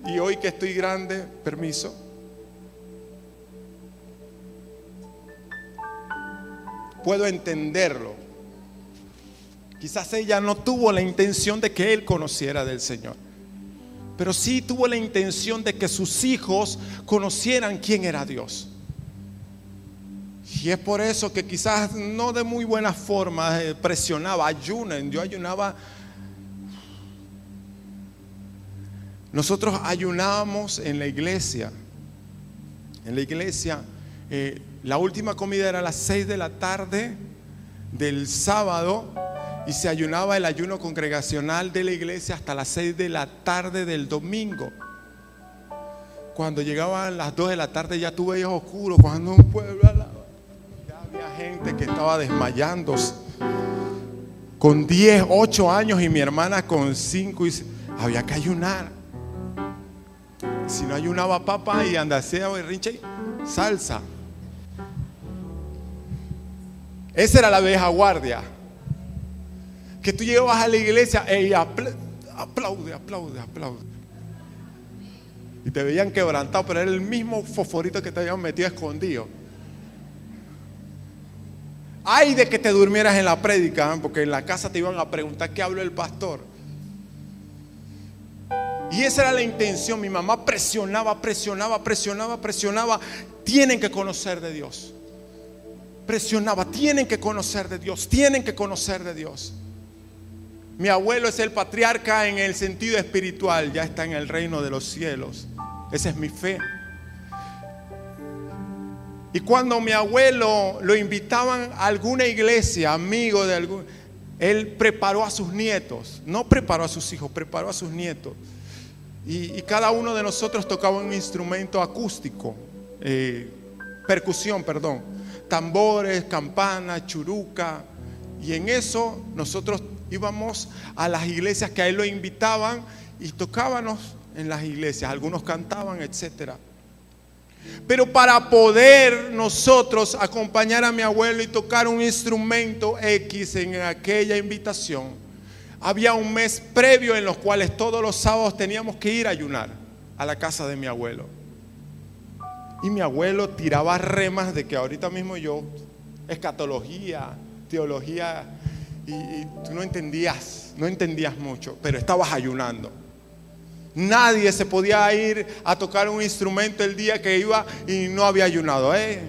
B: Y hoy que estoy grande, permiso. Puedo entenderlo. Quizás ella no tuvo la intención de que él conociera del Señor pero sí tuvo la intención de que sus hijos conocieran quién era Dios. Y es por eso que quizás no de muy buena forma eh, presionaba, ayunen, yo ayunaba. Nosotros ayunábamos en la iglesia. En la iglesia, eh, la última comida era a las 6 de la tarde del sábado y se ayunaba el ayuno congregacional de la iglesia hasta las 6 de la tarde del domingo. Cuando llegaban las 2 de la tarde ya tuve veías oscuro, cuando un pueblo ya había gente que estaba desmayándose. Con 10, 8 años y mi hermana con 5 y había que ayunar. Si no ayunaba papá y andasea o rinche, salsa. Esa era la vieja guardia que tú llevas a la iglesia y aplaude, aplaude, aplaude. Y te veían quebrantado, pero era el mismo fosforito que te habían metido escondido. Ay de que te durmieras en la prédica, ¿eh? porque en la casa te iban a preguntar qué habló el pastor. Y esa era la intención. Mi mamá presionaba, presionaba, presionaba, presionaba. Tienen que conocer de Dios. Presionaba, tienen que conocer de Dios, tienen que conocer de Dios. Mi abuelo es el patriarca en el sentido espiritual, ya está en el reino de los cielos. Esa es mi fe. Y cuando mi abuelo lo invitaban a alguna iglesia, amigo de algún, él preparó a sus nietos, no preparó a sus hijos, preparó a sus nietos. Y, cada uno de nosotros tocaba un instrumento acústico, eh, percusión, perdón, tambores, campanas, churuca. Y en eso nosotros íbamos a las iglesias que a él lo invitaban y tocábamos en las iglesias, algunos cantaban, etcétera. Pero para poder nosotros acompañar a mi abuelo y tocar un instrumento X en aquella invitación, había un mes previo en los cuales todos los sábados teníamos que ir a ayunar a la casa de mi abuelo. Y mi abuelo tiraba remas de que ahorita mismo yo, escatología, teología y, tú no entendías, no entendías mucho, pero estabas ayunando. Nadie se podía ir a tocar un instrumento el día que iba y no había ayunado. Eh,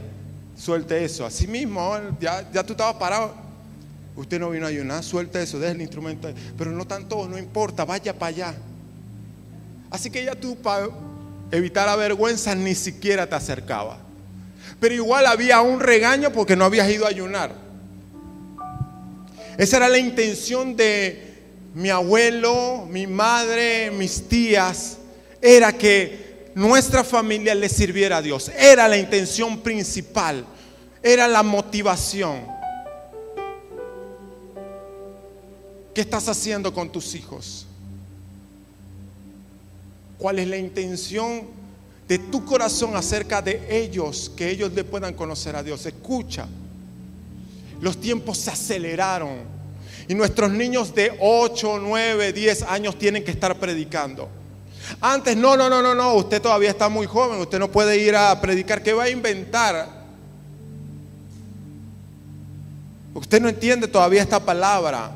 B: suelte eso. Así mismo, ya, ya tú estabas parado. Usted no vino a ayunar, suelte eso, deja el instrumento. Pero no tanto, no importa, vaya para allá. Así que ya tú, para evitar la vergüenza, ni siquiera te acercabas. Pero igual había un regaño porque no habías ido a ayunar. Esa era la intención de mi abuelo, mi madre, mis tías. Era que nuestra familia le sirviera a Dios. Era la intención principal. Era la motivación. ¿Qué estás haciendo con tus hijos? ¿Cuál es la intención de tu corazón acerca de ellos? Que ellos le puedan conocer a Dios. Escucha. Los tiempos se aceleraron. Y nuestros niños de 8, 9, 10 años tienen que estar predicando. Antes, no, no, no, no, no, usted todavía está muy joven, usted no puede ir a predicar. ¿Qué va a inventar? Usted no entiende todavía esta palabra.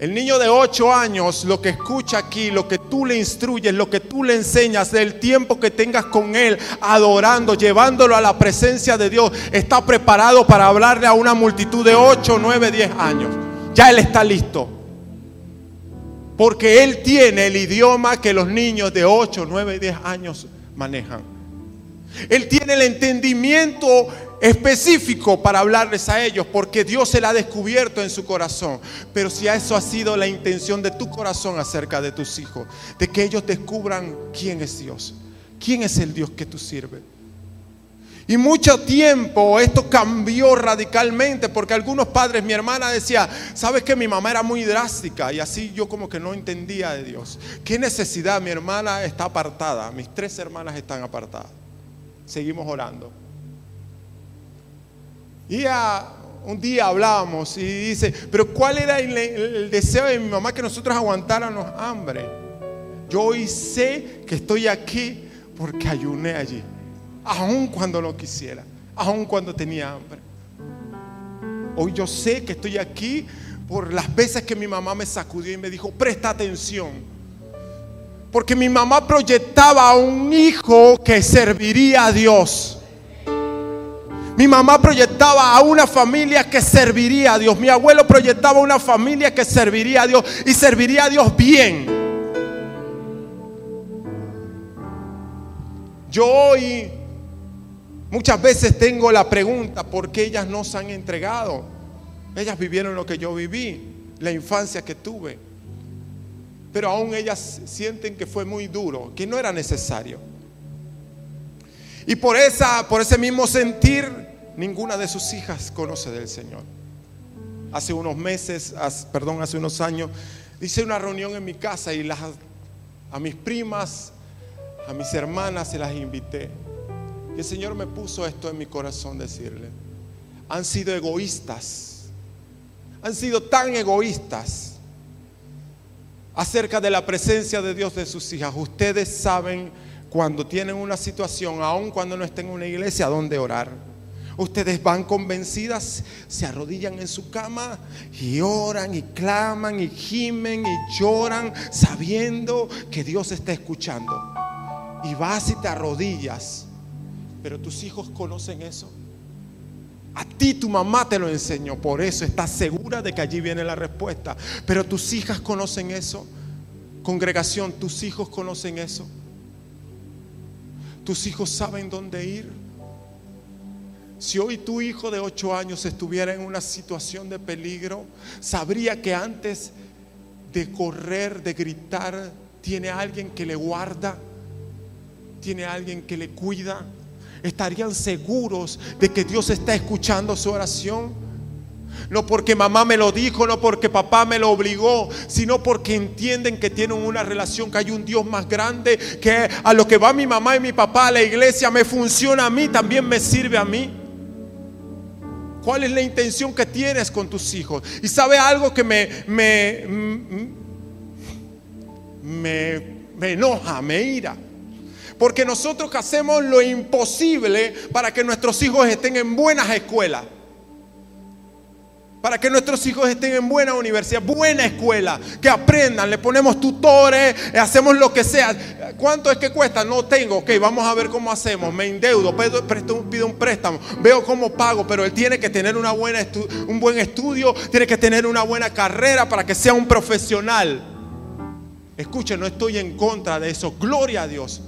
B: El niño de 8 años, lo que escucha aquí, lo que tú le instruyes, lo que tú le enseñas, del tiempo que tengas con él, adorando, llevándolo a la presencia de Dios, está preparado para hablarle a una multitud de 8, 9, 10 años. Ya él está listo. Porque Él tiene el idioma que los niños de 8, 9, 10 años manejan. Él tiene el entendimiento específico para hablarles a ellos, porque Dios se la ha descubierto en su corazón. Pero si eso ha sido la intención de tu corazón acerca de tus hijos, de que ellos descubran quién es Dios, quién es el Dios que tú sirves. Y mucho tiempo esto cambió radicalmente porque algunos padres, mi hermana decía, sabes que mi mamá era muy drástica y así yo como que no entendía de Dios. ¿Qué necesidad? Mi hermana está apartada, mis tres hermanas están apartadas. Seguimos orando. Y un día hablábamos y dice, pero ¿cuál era el, el deseo de mi mamá que nosotros aguantáramos hambre? Yo hoy sé que estoy aquí porque ayuné allí aun cuando no quisiera, aun cuando tenía hambre. Hoy yo sé que estoy aquí por las veces que mi mamá me sacudió y me dijo, presta atención. Porque mi mamá proyectaba a un hijo que serviría a Dios. Mi mamá proyectaba a una familia que serviría a Dios. Mi abuelo proyectaba a una familia que serviría a Dios y serviría a Dios bien. Yo hoy Muchas veces tengo la pregunta, ¿por qué ellas no se han entregado? Ellas vivieron lo que yo viví, la infancia que tuve. Pero aún ellas sienten que fue muy duro, que no era necesario. Y por, esa, por ese mismo sentir, ninguna de sus hijas conoce del Señor. Hace unos meses, perdón, hace unos años, hice una reunión en mi casa y las, a mis primas, a mis hermanas se las invité el Señor me puso esto en mi corazón decirle. Han sido egoístas. Han sido tan egoístas acerca de la presencia de Dios de sus hijas. Ustedes saben cuando tienen una situación, aun cuando no estén en una iglesia, dónde orar. Ustedes van convencidas, se arrodillan en su cama y oran y claman y gimen y lloran sabiendo que Dios está escuchando. Y vas y te arrodillas pero tus hijos conocen eso. A ti tu mamá te lo enseñó, por eso estás segura de que allí viene la respuesta. Pero tus hijas conocen eso. Congregación, tus hijos conocen eso. Tus hijos saben dónde ir. Si hoy tu hijo de 8 años estuviera en una situación de peligro, sabría que antes de correr, de gritar, tiene alguien que le guarda, tiene alguien que le cuida estarían seguros de que Dios está escuchando su oración. No porque mamá me lo dijo, no porque papá me lo obligó, sino porque entienden que tienen una relación, que hay un Dios más grande, que a lo que va mi mamá y mi papá a la iglesia me funciona a mí, también me sirve a mí. ¿Cuál es la intención que tienes con tus hijos? Y sabe algo que me, me, me, me enoja, me ira porque nosotros hacemos lo imposible para que nuestros hijos estén en buenas escuelas. Para que nuestros hijos estén en buena universidad, buena escuela, que aprendan, le ponemos tutores, hacemos lo que sea. ¿Cuánto es que cuesta? No tengo, ok, vamos a ver cómo hacemos. Me endeudo, pido, un préstamo, veo cómo pago, pero él tiene que tener un buen estudio, tiene que tener una buena carrera para que sea un profesional. Escuchen, no estoy en contra de eso, gloria a Dios.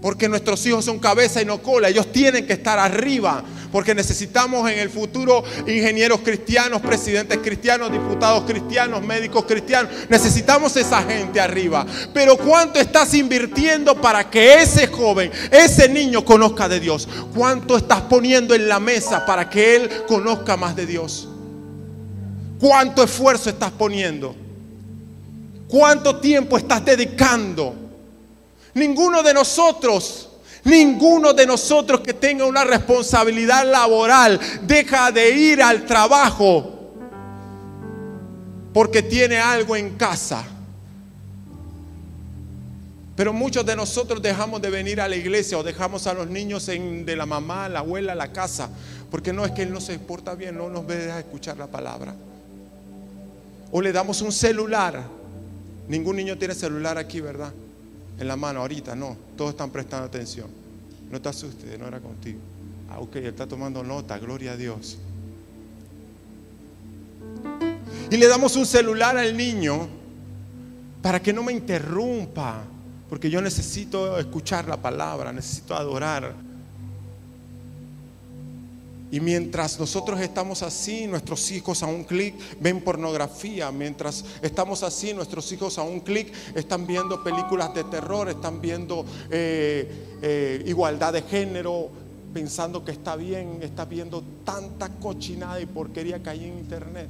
B: Porque nuestros hijos son cabeza y no cola. Ellos tienen que estar arriba. Porque necesitamos en el futuro ingenieros cristianos, presidentes cristianos, diputados cristianos, médicos cristianos. Necesitamos esa gente arriba. Pero ¿cuánto estás invirtiendo para que ese joven, ese niño conozca de Dios? ¿Cuánto estás poniendo en la mesa para que él conozca más de Dios? ¿Cuánto esfuerzo estás poniendo? ¿Cuánto tiempo estás dedicando? Ninguno de nosotros, ninguno de nosotros que tenga una responsabilidad laboral deja de ir al trabajo porque tiene algo en casa. Pero muchos de nosotros dejamos de venir a la iglesia o dejamos a los niños de la mamá, la abuela, la casa, porque no es que él no se porta bien, no nos deja escuchar la palabra. O le damos un celular. Ningún niño tiene celular aquí, ¿verdad? En la mano ahorita, no, todos están prestando atención. No te asustes, no era contigo. Ah, ok, él está tomando nota, gloria a Dios. Y le damos un celular al niño para que no me interrumpa, porque yo necesito escuchar la palabra, necesito adorar. Y mientras nosotros estamos así, nuestros hijos a un clic ven pornografía. Mientras estamos así, nuestros hijos a un clic están viendo películas de terror, están viendo eh, eh, igualdad de género, pensando que está bien, está viendo tanta cochinada y porquería que hay en internet.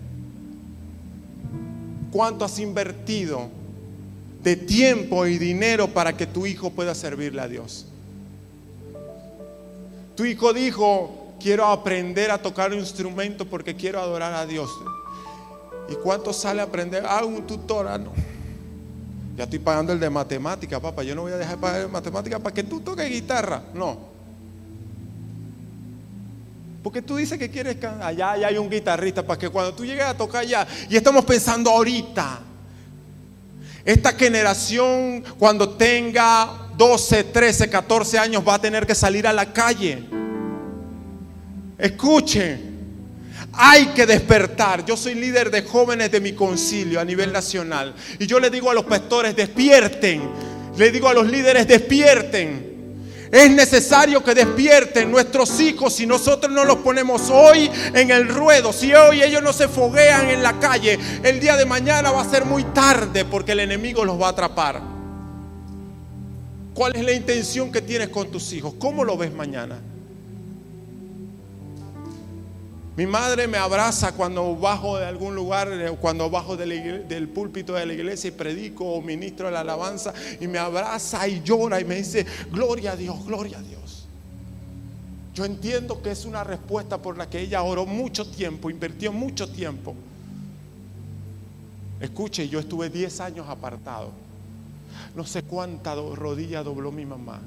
B: ¿Cuánto has invertido de tiempo y dinero para que tu hijo pueda servirle a Dios? Tu hijo dijo, quiero aprender a tocar un instrumento porque quiero adorar a Dios. ¿Y cuánto sale a aprender? Ah, un tutor, ah, no. Ya estoy pagando el de matemática, papá. Yo no voy a dejar de pagar el de matemática para que tú toques guitarra. No. Porque tú dices que quieres allá, allá hay un guitarrista para que cuando tú llegues a tocar allá, y estamos pensando ahorita, esta generación cuando tenga 12, 13, 14 años va a tener que salir a la calle. Escuchen, hay que despertar. Yo soy líder de jóvenes de mi concilio a nivel nacional. Y yo le digo a los pastores, despierten. Le digo a los líderes, despierten. Es necesario que despierten nuestros hijos si nosotros no los ponemos hoy en el ruedo. Si hoy ellos no se foguean en la calle, el día de mañana va a ser muy tarde porque el enemigo los va a atrapar. ¿Cuál es la intención que tienes con tus hijos? ¿Cómo lo ves mañana? Mi madre me abraza cuando bajo de algún lugar, eh, cuando bajo del, púlpito de la iglesia y predico o ministro de la alabanza y me abraza y llora y me dice, gloria a Dios, gloria a Dios. Yo entiendo que es una respuesta por la que ella oró mucho tiempo, invirtió mucho tiempo. Escuche, yo estuve 10 años apartado. No sé cuánta rodilla dobló mi mamá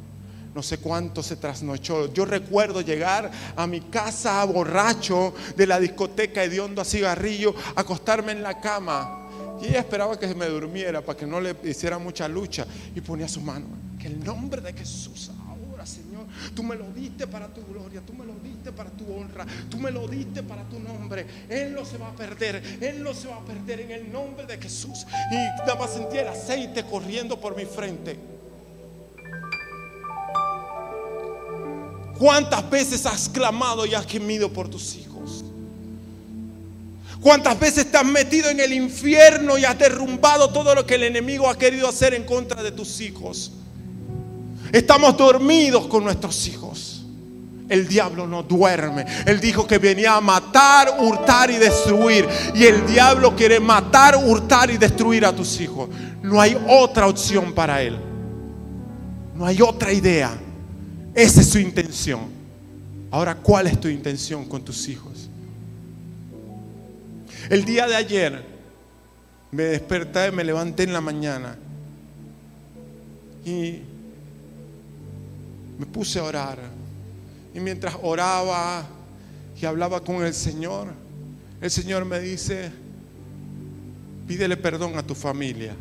B: no sé cuánto se trasnochó. Yo recuerdo llegar a mi casa borracho de la discoteca hediondo a cigarrillo, acostarme en la cama. Y ella esperaba que me durmiera para que no le hiciera mucha lucha. Y ponía su mano. Que el nombre de Jesús ahora, Señor, tú me lo diste para tu gloria, tú me lo diste para tu honra, tú me lo diste para tu nombre. Él no se va a perder, Él no se va a perder en el nombre de Jesús. Y nada más sentía el aceite corriendo por mi frente. ¿Cuántas veces has clamado y has gemido por tus hijos? ¿Cuántas veces te has metido en el infierno y has derrumbado todo lo que el enemigo ha querido hacer en contra de tus hijos? Estamos dormidos con nuestros hijos. El diablo no duerme. Él dijo que venía a matar, hurtar y destruir. Y el diablo quiere matar, hurtar y destruir a tus hijos. No hay otra opción para él. No hay otra idea. Esa es su intención. Ahora, ¿cuál es tu intención con tus hijos? El día de ayer me desperté, me levanté en la mañana y me puse a orar. Y mientras oraba y hablaba con el Señor, el Señor me dice, pídele perdón a tu familia.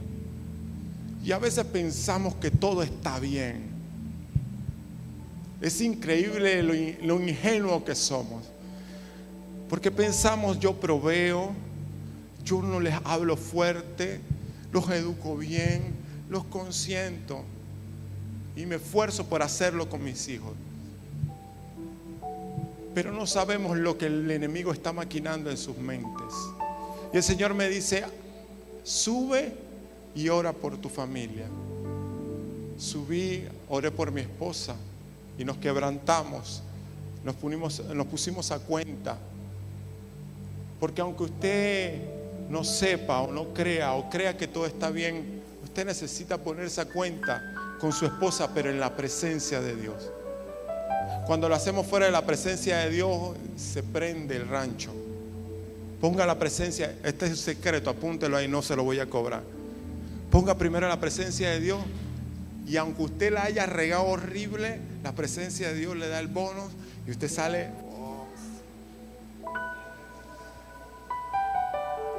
B: Y a veces pensamos que todo está bien. Es increíble lo, ingenuo que somos. Porque pensamos, yo proveo, yo no les hablo fuerte, los educo bien, los consiento y me esfuerzo por hacerlo con mis hijos. Pero no sabemos lo que el enemigo está maquinando en sus mentes. Y el Señor me dice, sube y ora por tu familia. Subí, oré por mi esposa y nos quebrantamos, nos, nos pusimos a cuenta. Porque aunque usted no sepa o no crea o crea que todo está bien, usted necesita ponerse a cuenta con su esposa, pero en la presencia de Dios. Cuando lo hacemos fuera de la presencia de Dios, se prende el rancho. Ponga la presencia, este es un secreto, apúntelo ahí, no se lo voy a cobrar. Ponga primero la presencia de Dios y aunque usted la haya regado horrible, la presencia de Dios le da el bono y usted sale.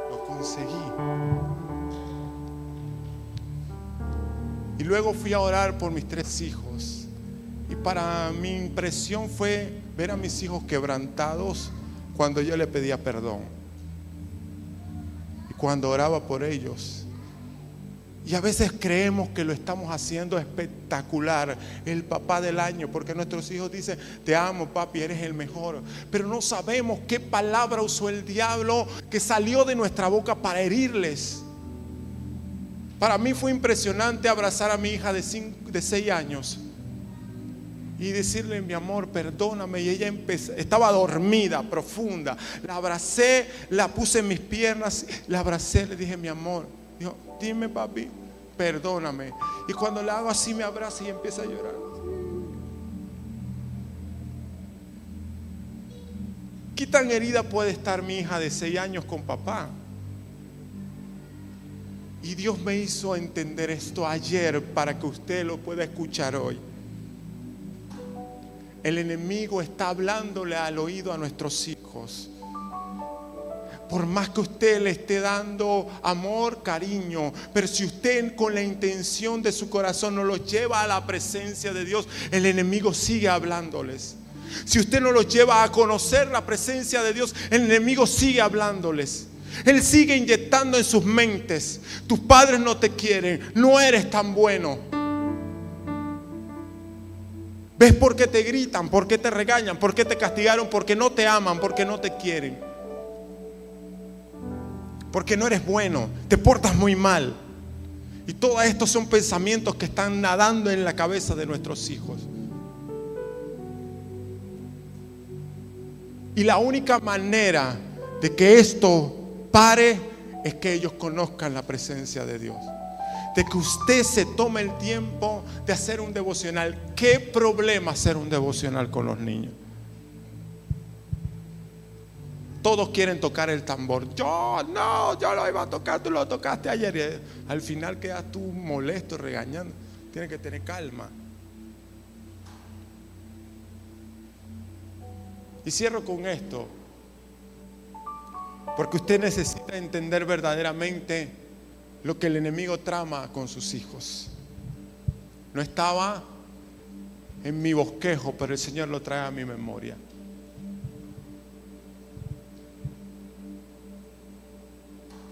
B: lo conseguí. Y luego fui a orar por mis tres hijos. Y para mi impresión fue ver a mis hijos quebrantados cuando yo le pedía perdón. Y cuando oraba por ellos. Y a veces creemos que lo estamos haciendo espectacular, el papá del año, porque nuestros hijos dicen, te amo papi, eres el mejor. Pero no sabemos qué palabra usó el diablo que salió de nuestra boca para herirles. Para mí fue impresionante abrazar a mi hija de, de seis años y decirle, mi amor, perdóname. Y ella estaba dormida, profunda. La abracé, la puse en mis piernas, la abracé, le dije, mi amor. Dijo, dime papi, perdóname. Y cuando la hago así me abraza y empieza a llorar. ¿Qué tan herida puede estar mi hija de seis años con papá? Y Dios me hizo entender esto ayer para que usted lo pueda escuchar hoy. El enemigo está hablándole al oído a nuestros hijos por más que usted le esté dando amor, cariño, pero si usted con la intención de su corazón no los lleva a la presencia de Dios, el enemigo sigue hablándoles. Si usted no los lleva a conocer la presencia de Dios, el enemigo sigue hablándoles. Él sigue inyectando en sus mentes, tus padres no te quieren, no eres tan bueno. ¿Ves por qué te gritan? ¿Por qué te regañan? ¿Por qué te castigaron? Porque no te aman, porque no te quieren porque no eres bueno, te portas muy mal. Y todos estos son pensamientos que están nadando en la cabeza de nuestros hijos. Y la única manera de que esto pare es que ellos conozcan la presencia de Dios. De que usted se tome el tiempo de hacer un devocional. ¿Qué problema hacer un devocional con los niños? Todos quieren tocar el tambor. Yo no, yo lo iba a tocar, tú lo tocaste ayer. Y al final quedas tú molesto, regañando. Tienes que tener calma. Y cierro con esto. Porque usted necesita entender verdaderamente lo que el enemigo trama con sus hijos. No estaba en mi bosquejo, pero el Señor lo trae a mi memoria.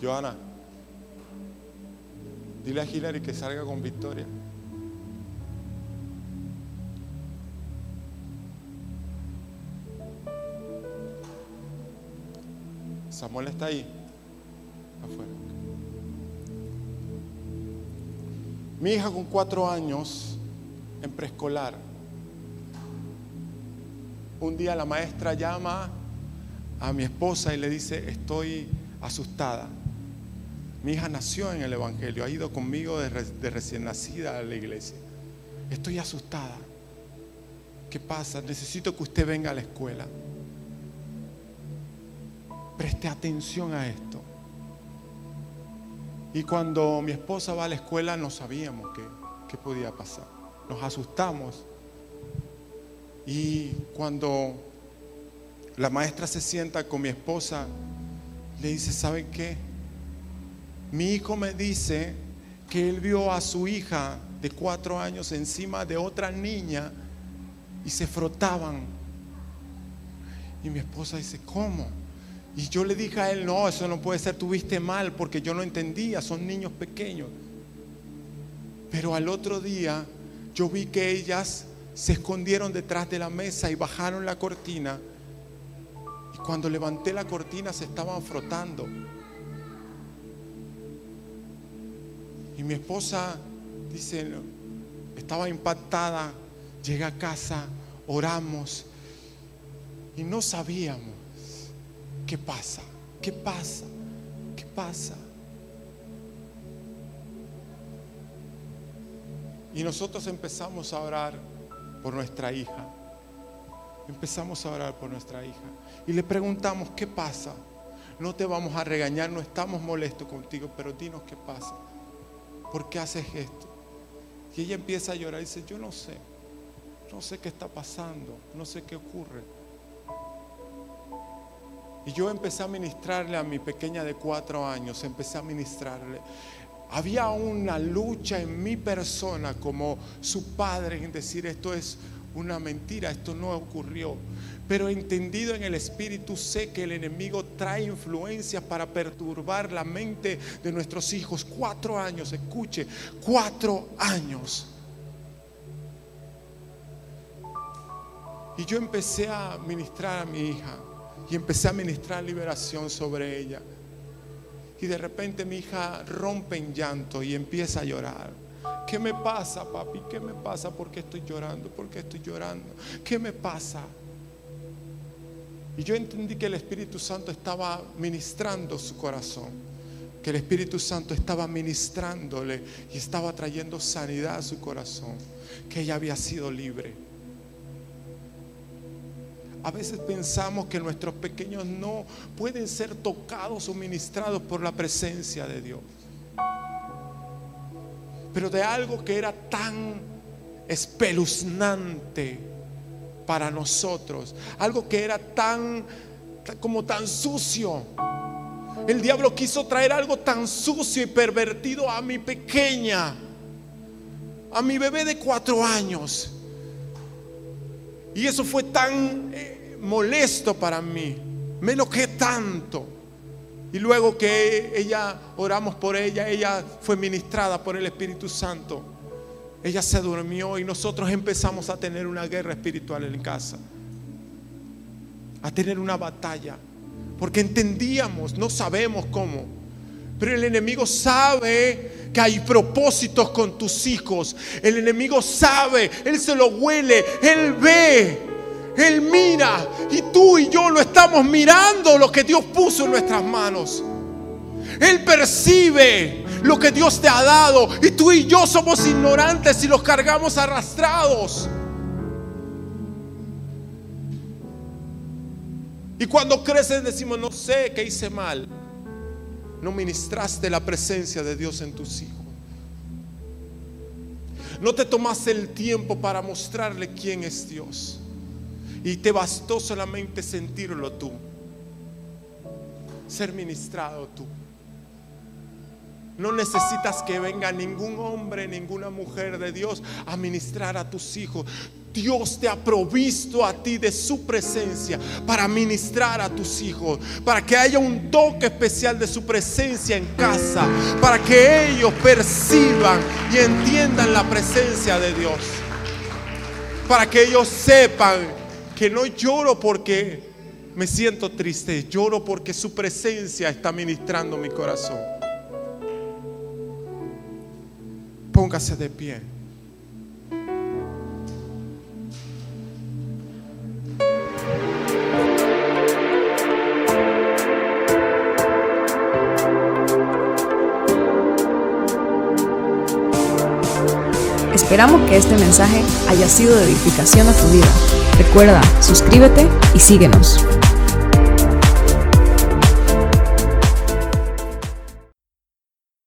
B: Joana, dile a Hillary que salga con victoria. Samuel está ahí, afuera. Mi hija con cuatro años en preescolar. Un día la maestra llama a mi esposa y le dice, estoy asustada. Mi hija nació en el Evangelio, ha ido conmigo de, recién nacida a la iglesia. Estoy asustada. ¿Qué pasa? Necesito que usted venga a la escuela. Preste atención a esto. Y cuando mi esposa va a la escuela no sabíamos qué, qué podía pasar. Nos asustamos. Y cuando la maestra se sienta con mi esposa, le dice, ¿saben qué? Mi hijo me dice que él vio a su hija de cuatro años encima de otra niña y se frotaban. Y mi esposa dice, ¿cómo? Y yo le dije a él, no, eso no puede ser, tuviste mal porque yo no entendía, son niños pequeños. Pero al otro día yo vi que ellas se escondieron detrás de la mesa y bajaron la cortina. Y cuando levanté la cortina se estaban frotando. Y mi esposa dice, estaba impactada, llega a casa, oramos y no sabíamos qué pasa, qué pasa, qué pasa. Y nosotros empezamos a orar por nuestra hija. Empezamos a orar por nuestra hija. Y le preguntamos, ¿qué pasa? No te vamos a regañar, no estamos molestos contigo, pero dinos qué pasa. ¿Por qué haces esto? Y ella empieza a llorar y dice, yo no sé, no sé qué está pasando, no sé qué ocurre. Y yo empecé a ministrarle a mi pequeña de cuatro años, empecé a ministrarle. Había una lucha en mi persona como su padre en decir esto es una mentira, esto no ocurrió. Pero entendido en el Espíritu, sé que el enemigo trae influencias para perturbar la mente de nuestros hijos. Cuatro años, escuche, cuatro años. Y yo empecé a ministrar a mi hija y empecé a ministrar liberación sobre ella. Y de repente mi hija rompe en llanto y empieza a llorar. ¿Qué me pasa, papi? ¿Qué me pasa? ¿Por qué estoy llorando? ¿Por qué estoy llorando? ¿Qué me pasa? Y yo entendí que el Espíritu Santo estaba ministrando su corazón, que el Espíritu Santo estaba ministrándole y estaba trayendo sanidad a su corazón, que ella había sido libre. A veces pensamos que nuestros pequeños no pueden ser tocados o ministrados por la presencia de Dios. Pero de algo que era tan espeluznante para nosotros, algo que era tan como tan sucio. El diablo quiso traer algo tan sucio y pervertido a mi pequeña, a mi bebé de cuatro años. Y eso fue tan eh, molesto para mí. Me enojé tanto. Y luego que ella, oramos por ella, ella fue ministrada por el Espíritu Santo. Ella se durmió y nosotros empezamos a tener una guerra espiritual en casa. A tener una batalla. Porque entendíamos, no sabemos cómo. Pero el enemigo sabe que hay propósitos con tus hijos. El enemigo sabe, él se lo huele, él ve, él mira. Y tú y yo lo estamos mirando lo que Dios puso en nuestras manos. Él percibe lo que Dios te ha dado. Y tú y yo somos ignorantes y los cargamos arrastrados. Y cuando creces decimos, no sé qué hice mal. No ministraste la presencia de Dios en tus hijos. No te tomaste el tiempo para mostrarle quién es Dios. Y te bastó solamente sentirlo tú. Ser ministrado tú. No necesitas que venga ningún hombre, ninguna mujer de Dios a ministrar a tus hijos. Dios te ha provisto a ti de su presencia para ministrar a tus hijos, para que haya un toque especial de su presencia en casa, para que ellos perciban y entiendan la presencia de Dios, para que ellos sepan que no lloro porque me siento triste, lloro porque su presencia está ministrando mi corazón. Póngase de pie.
A: Esperamos que este mensaje haya sido de edificación a tu vida. Recuerda, suscríbete y síguenos.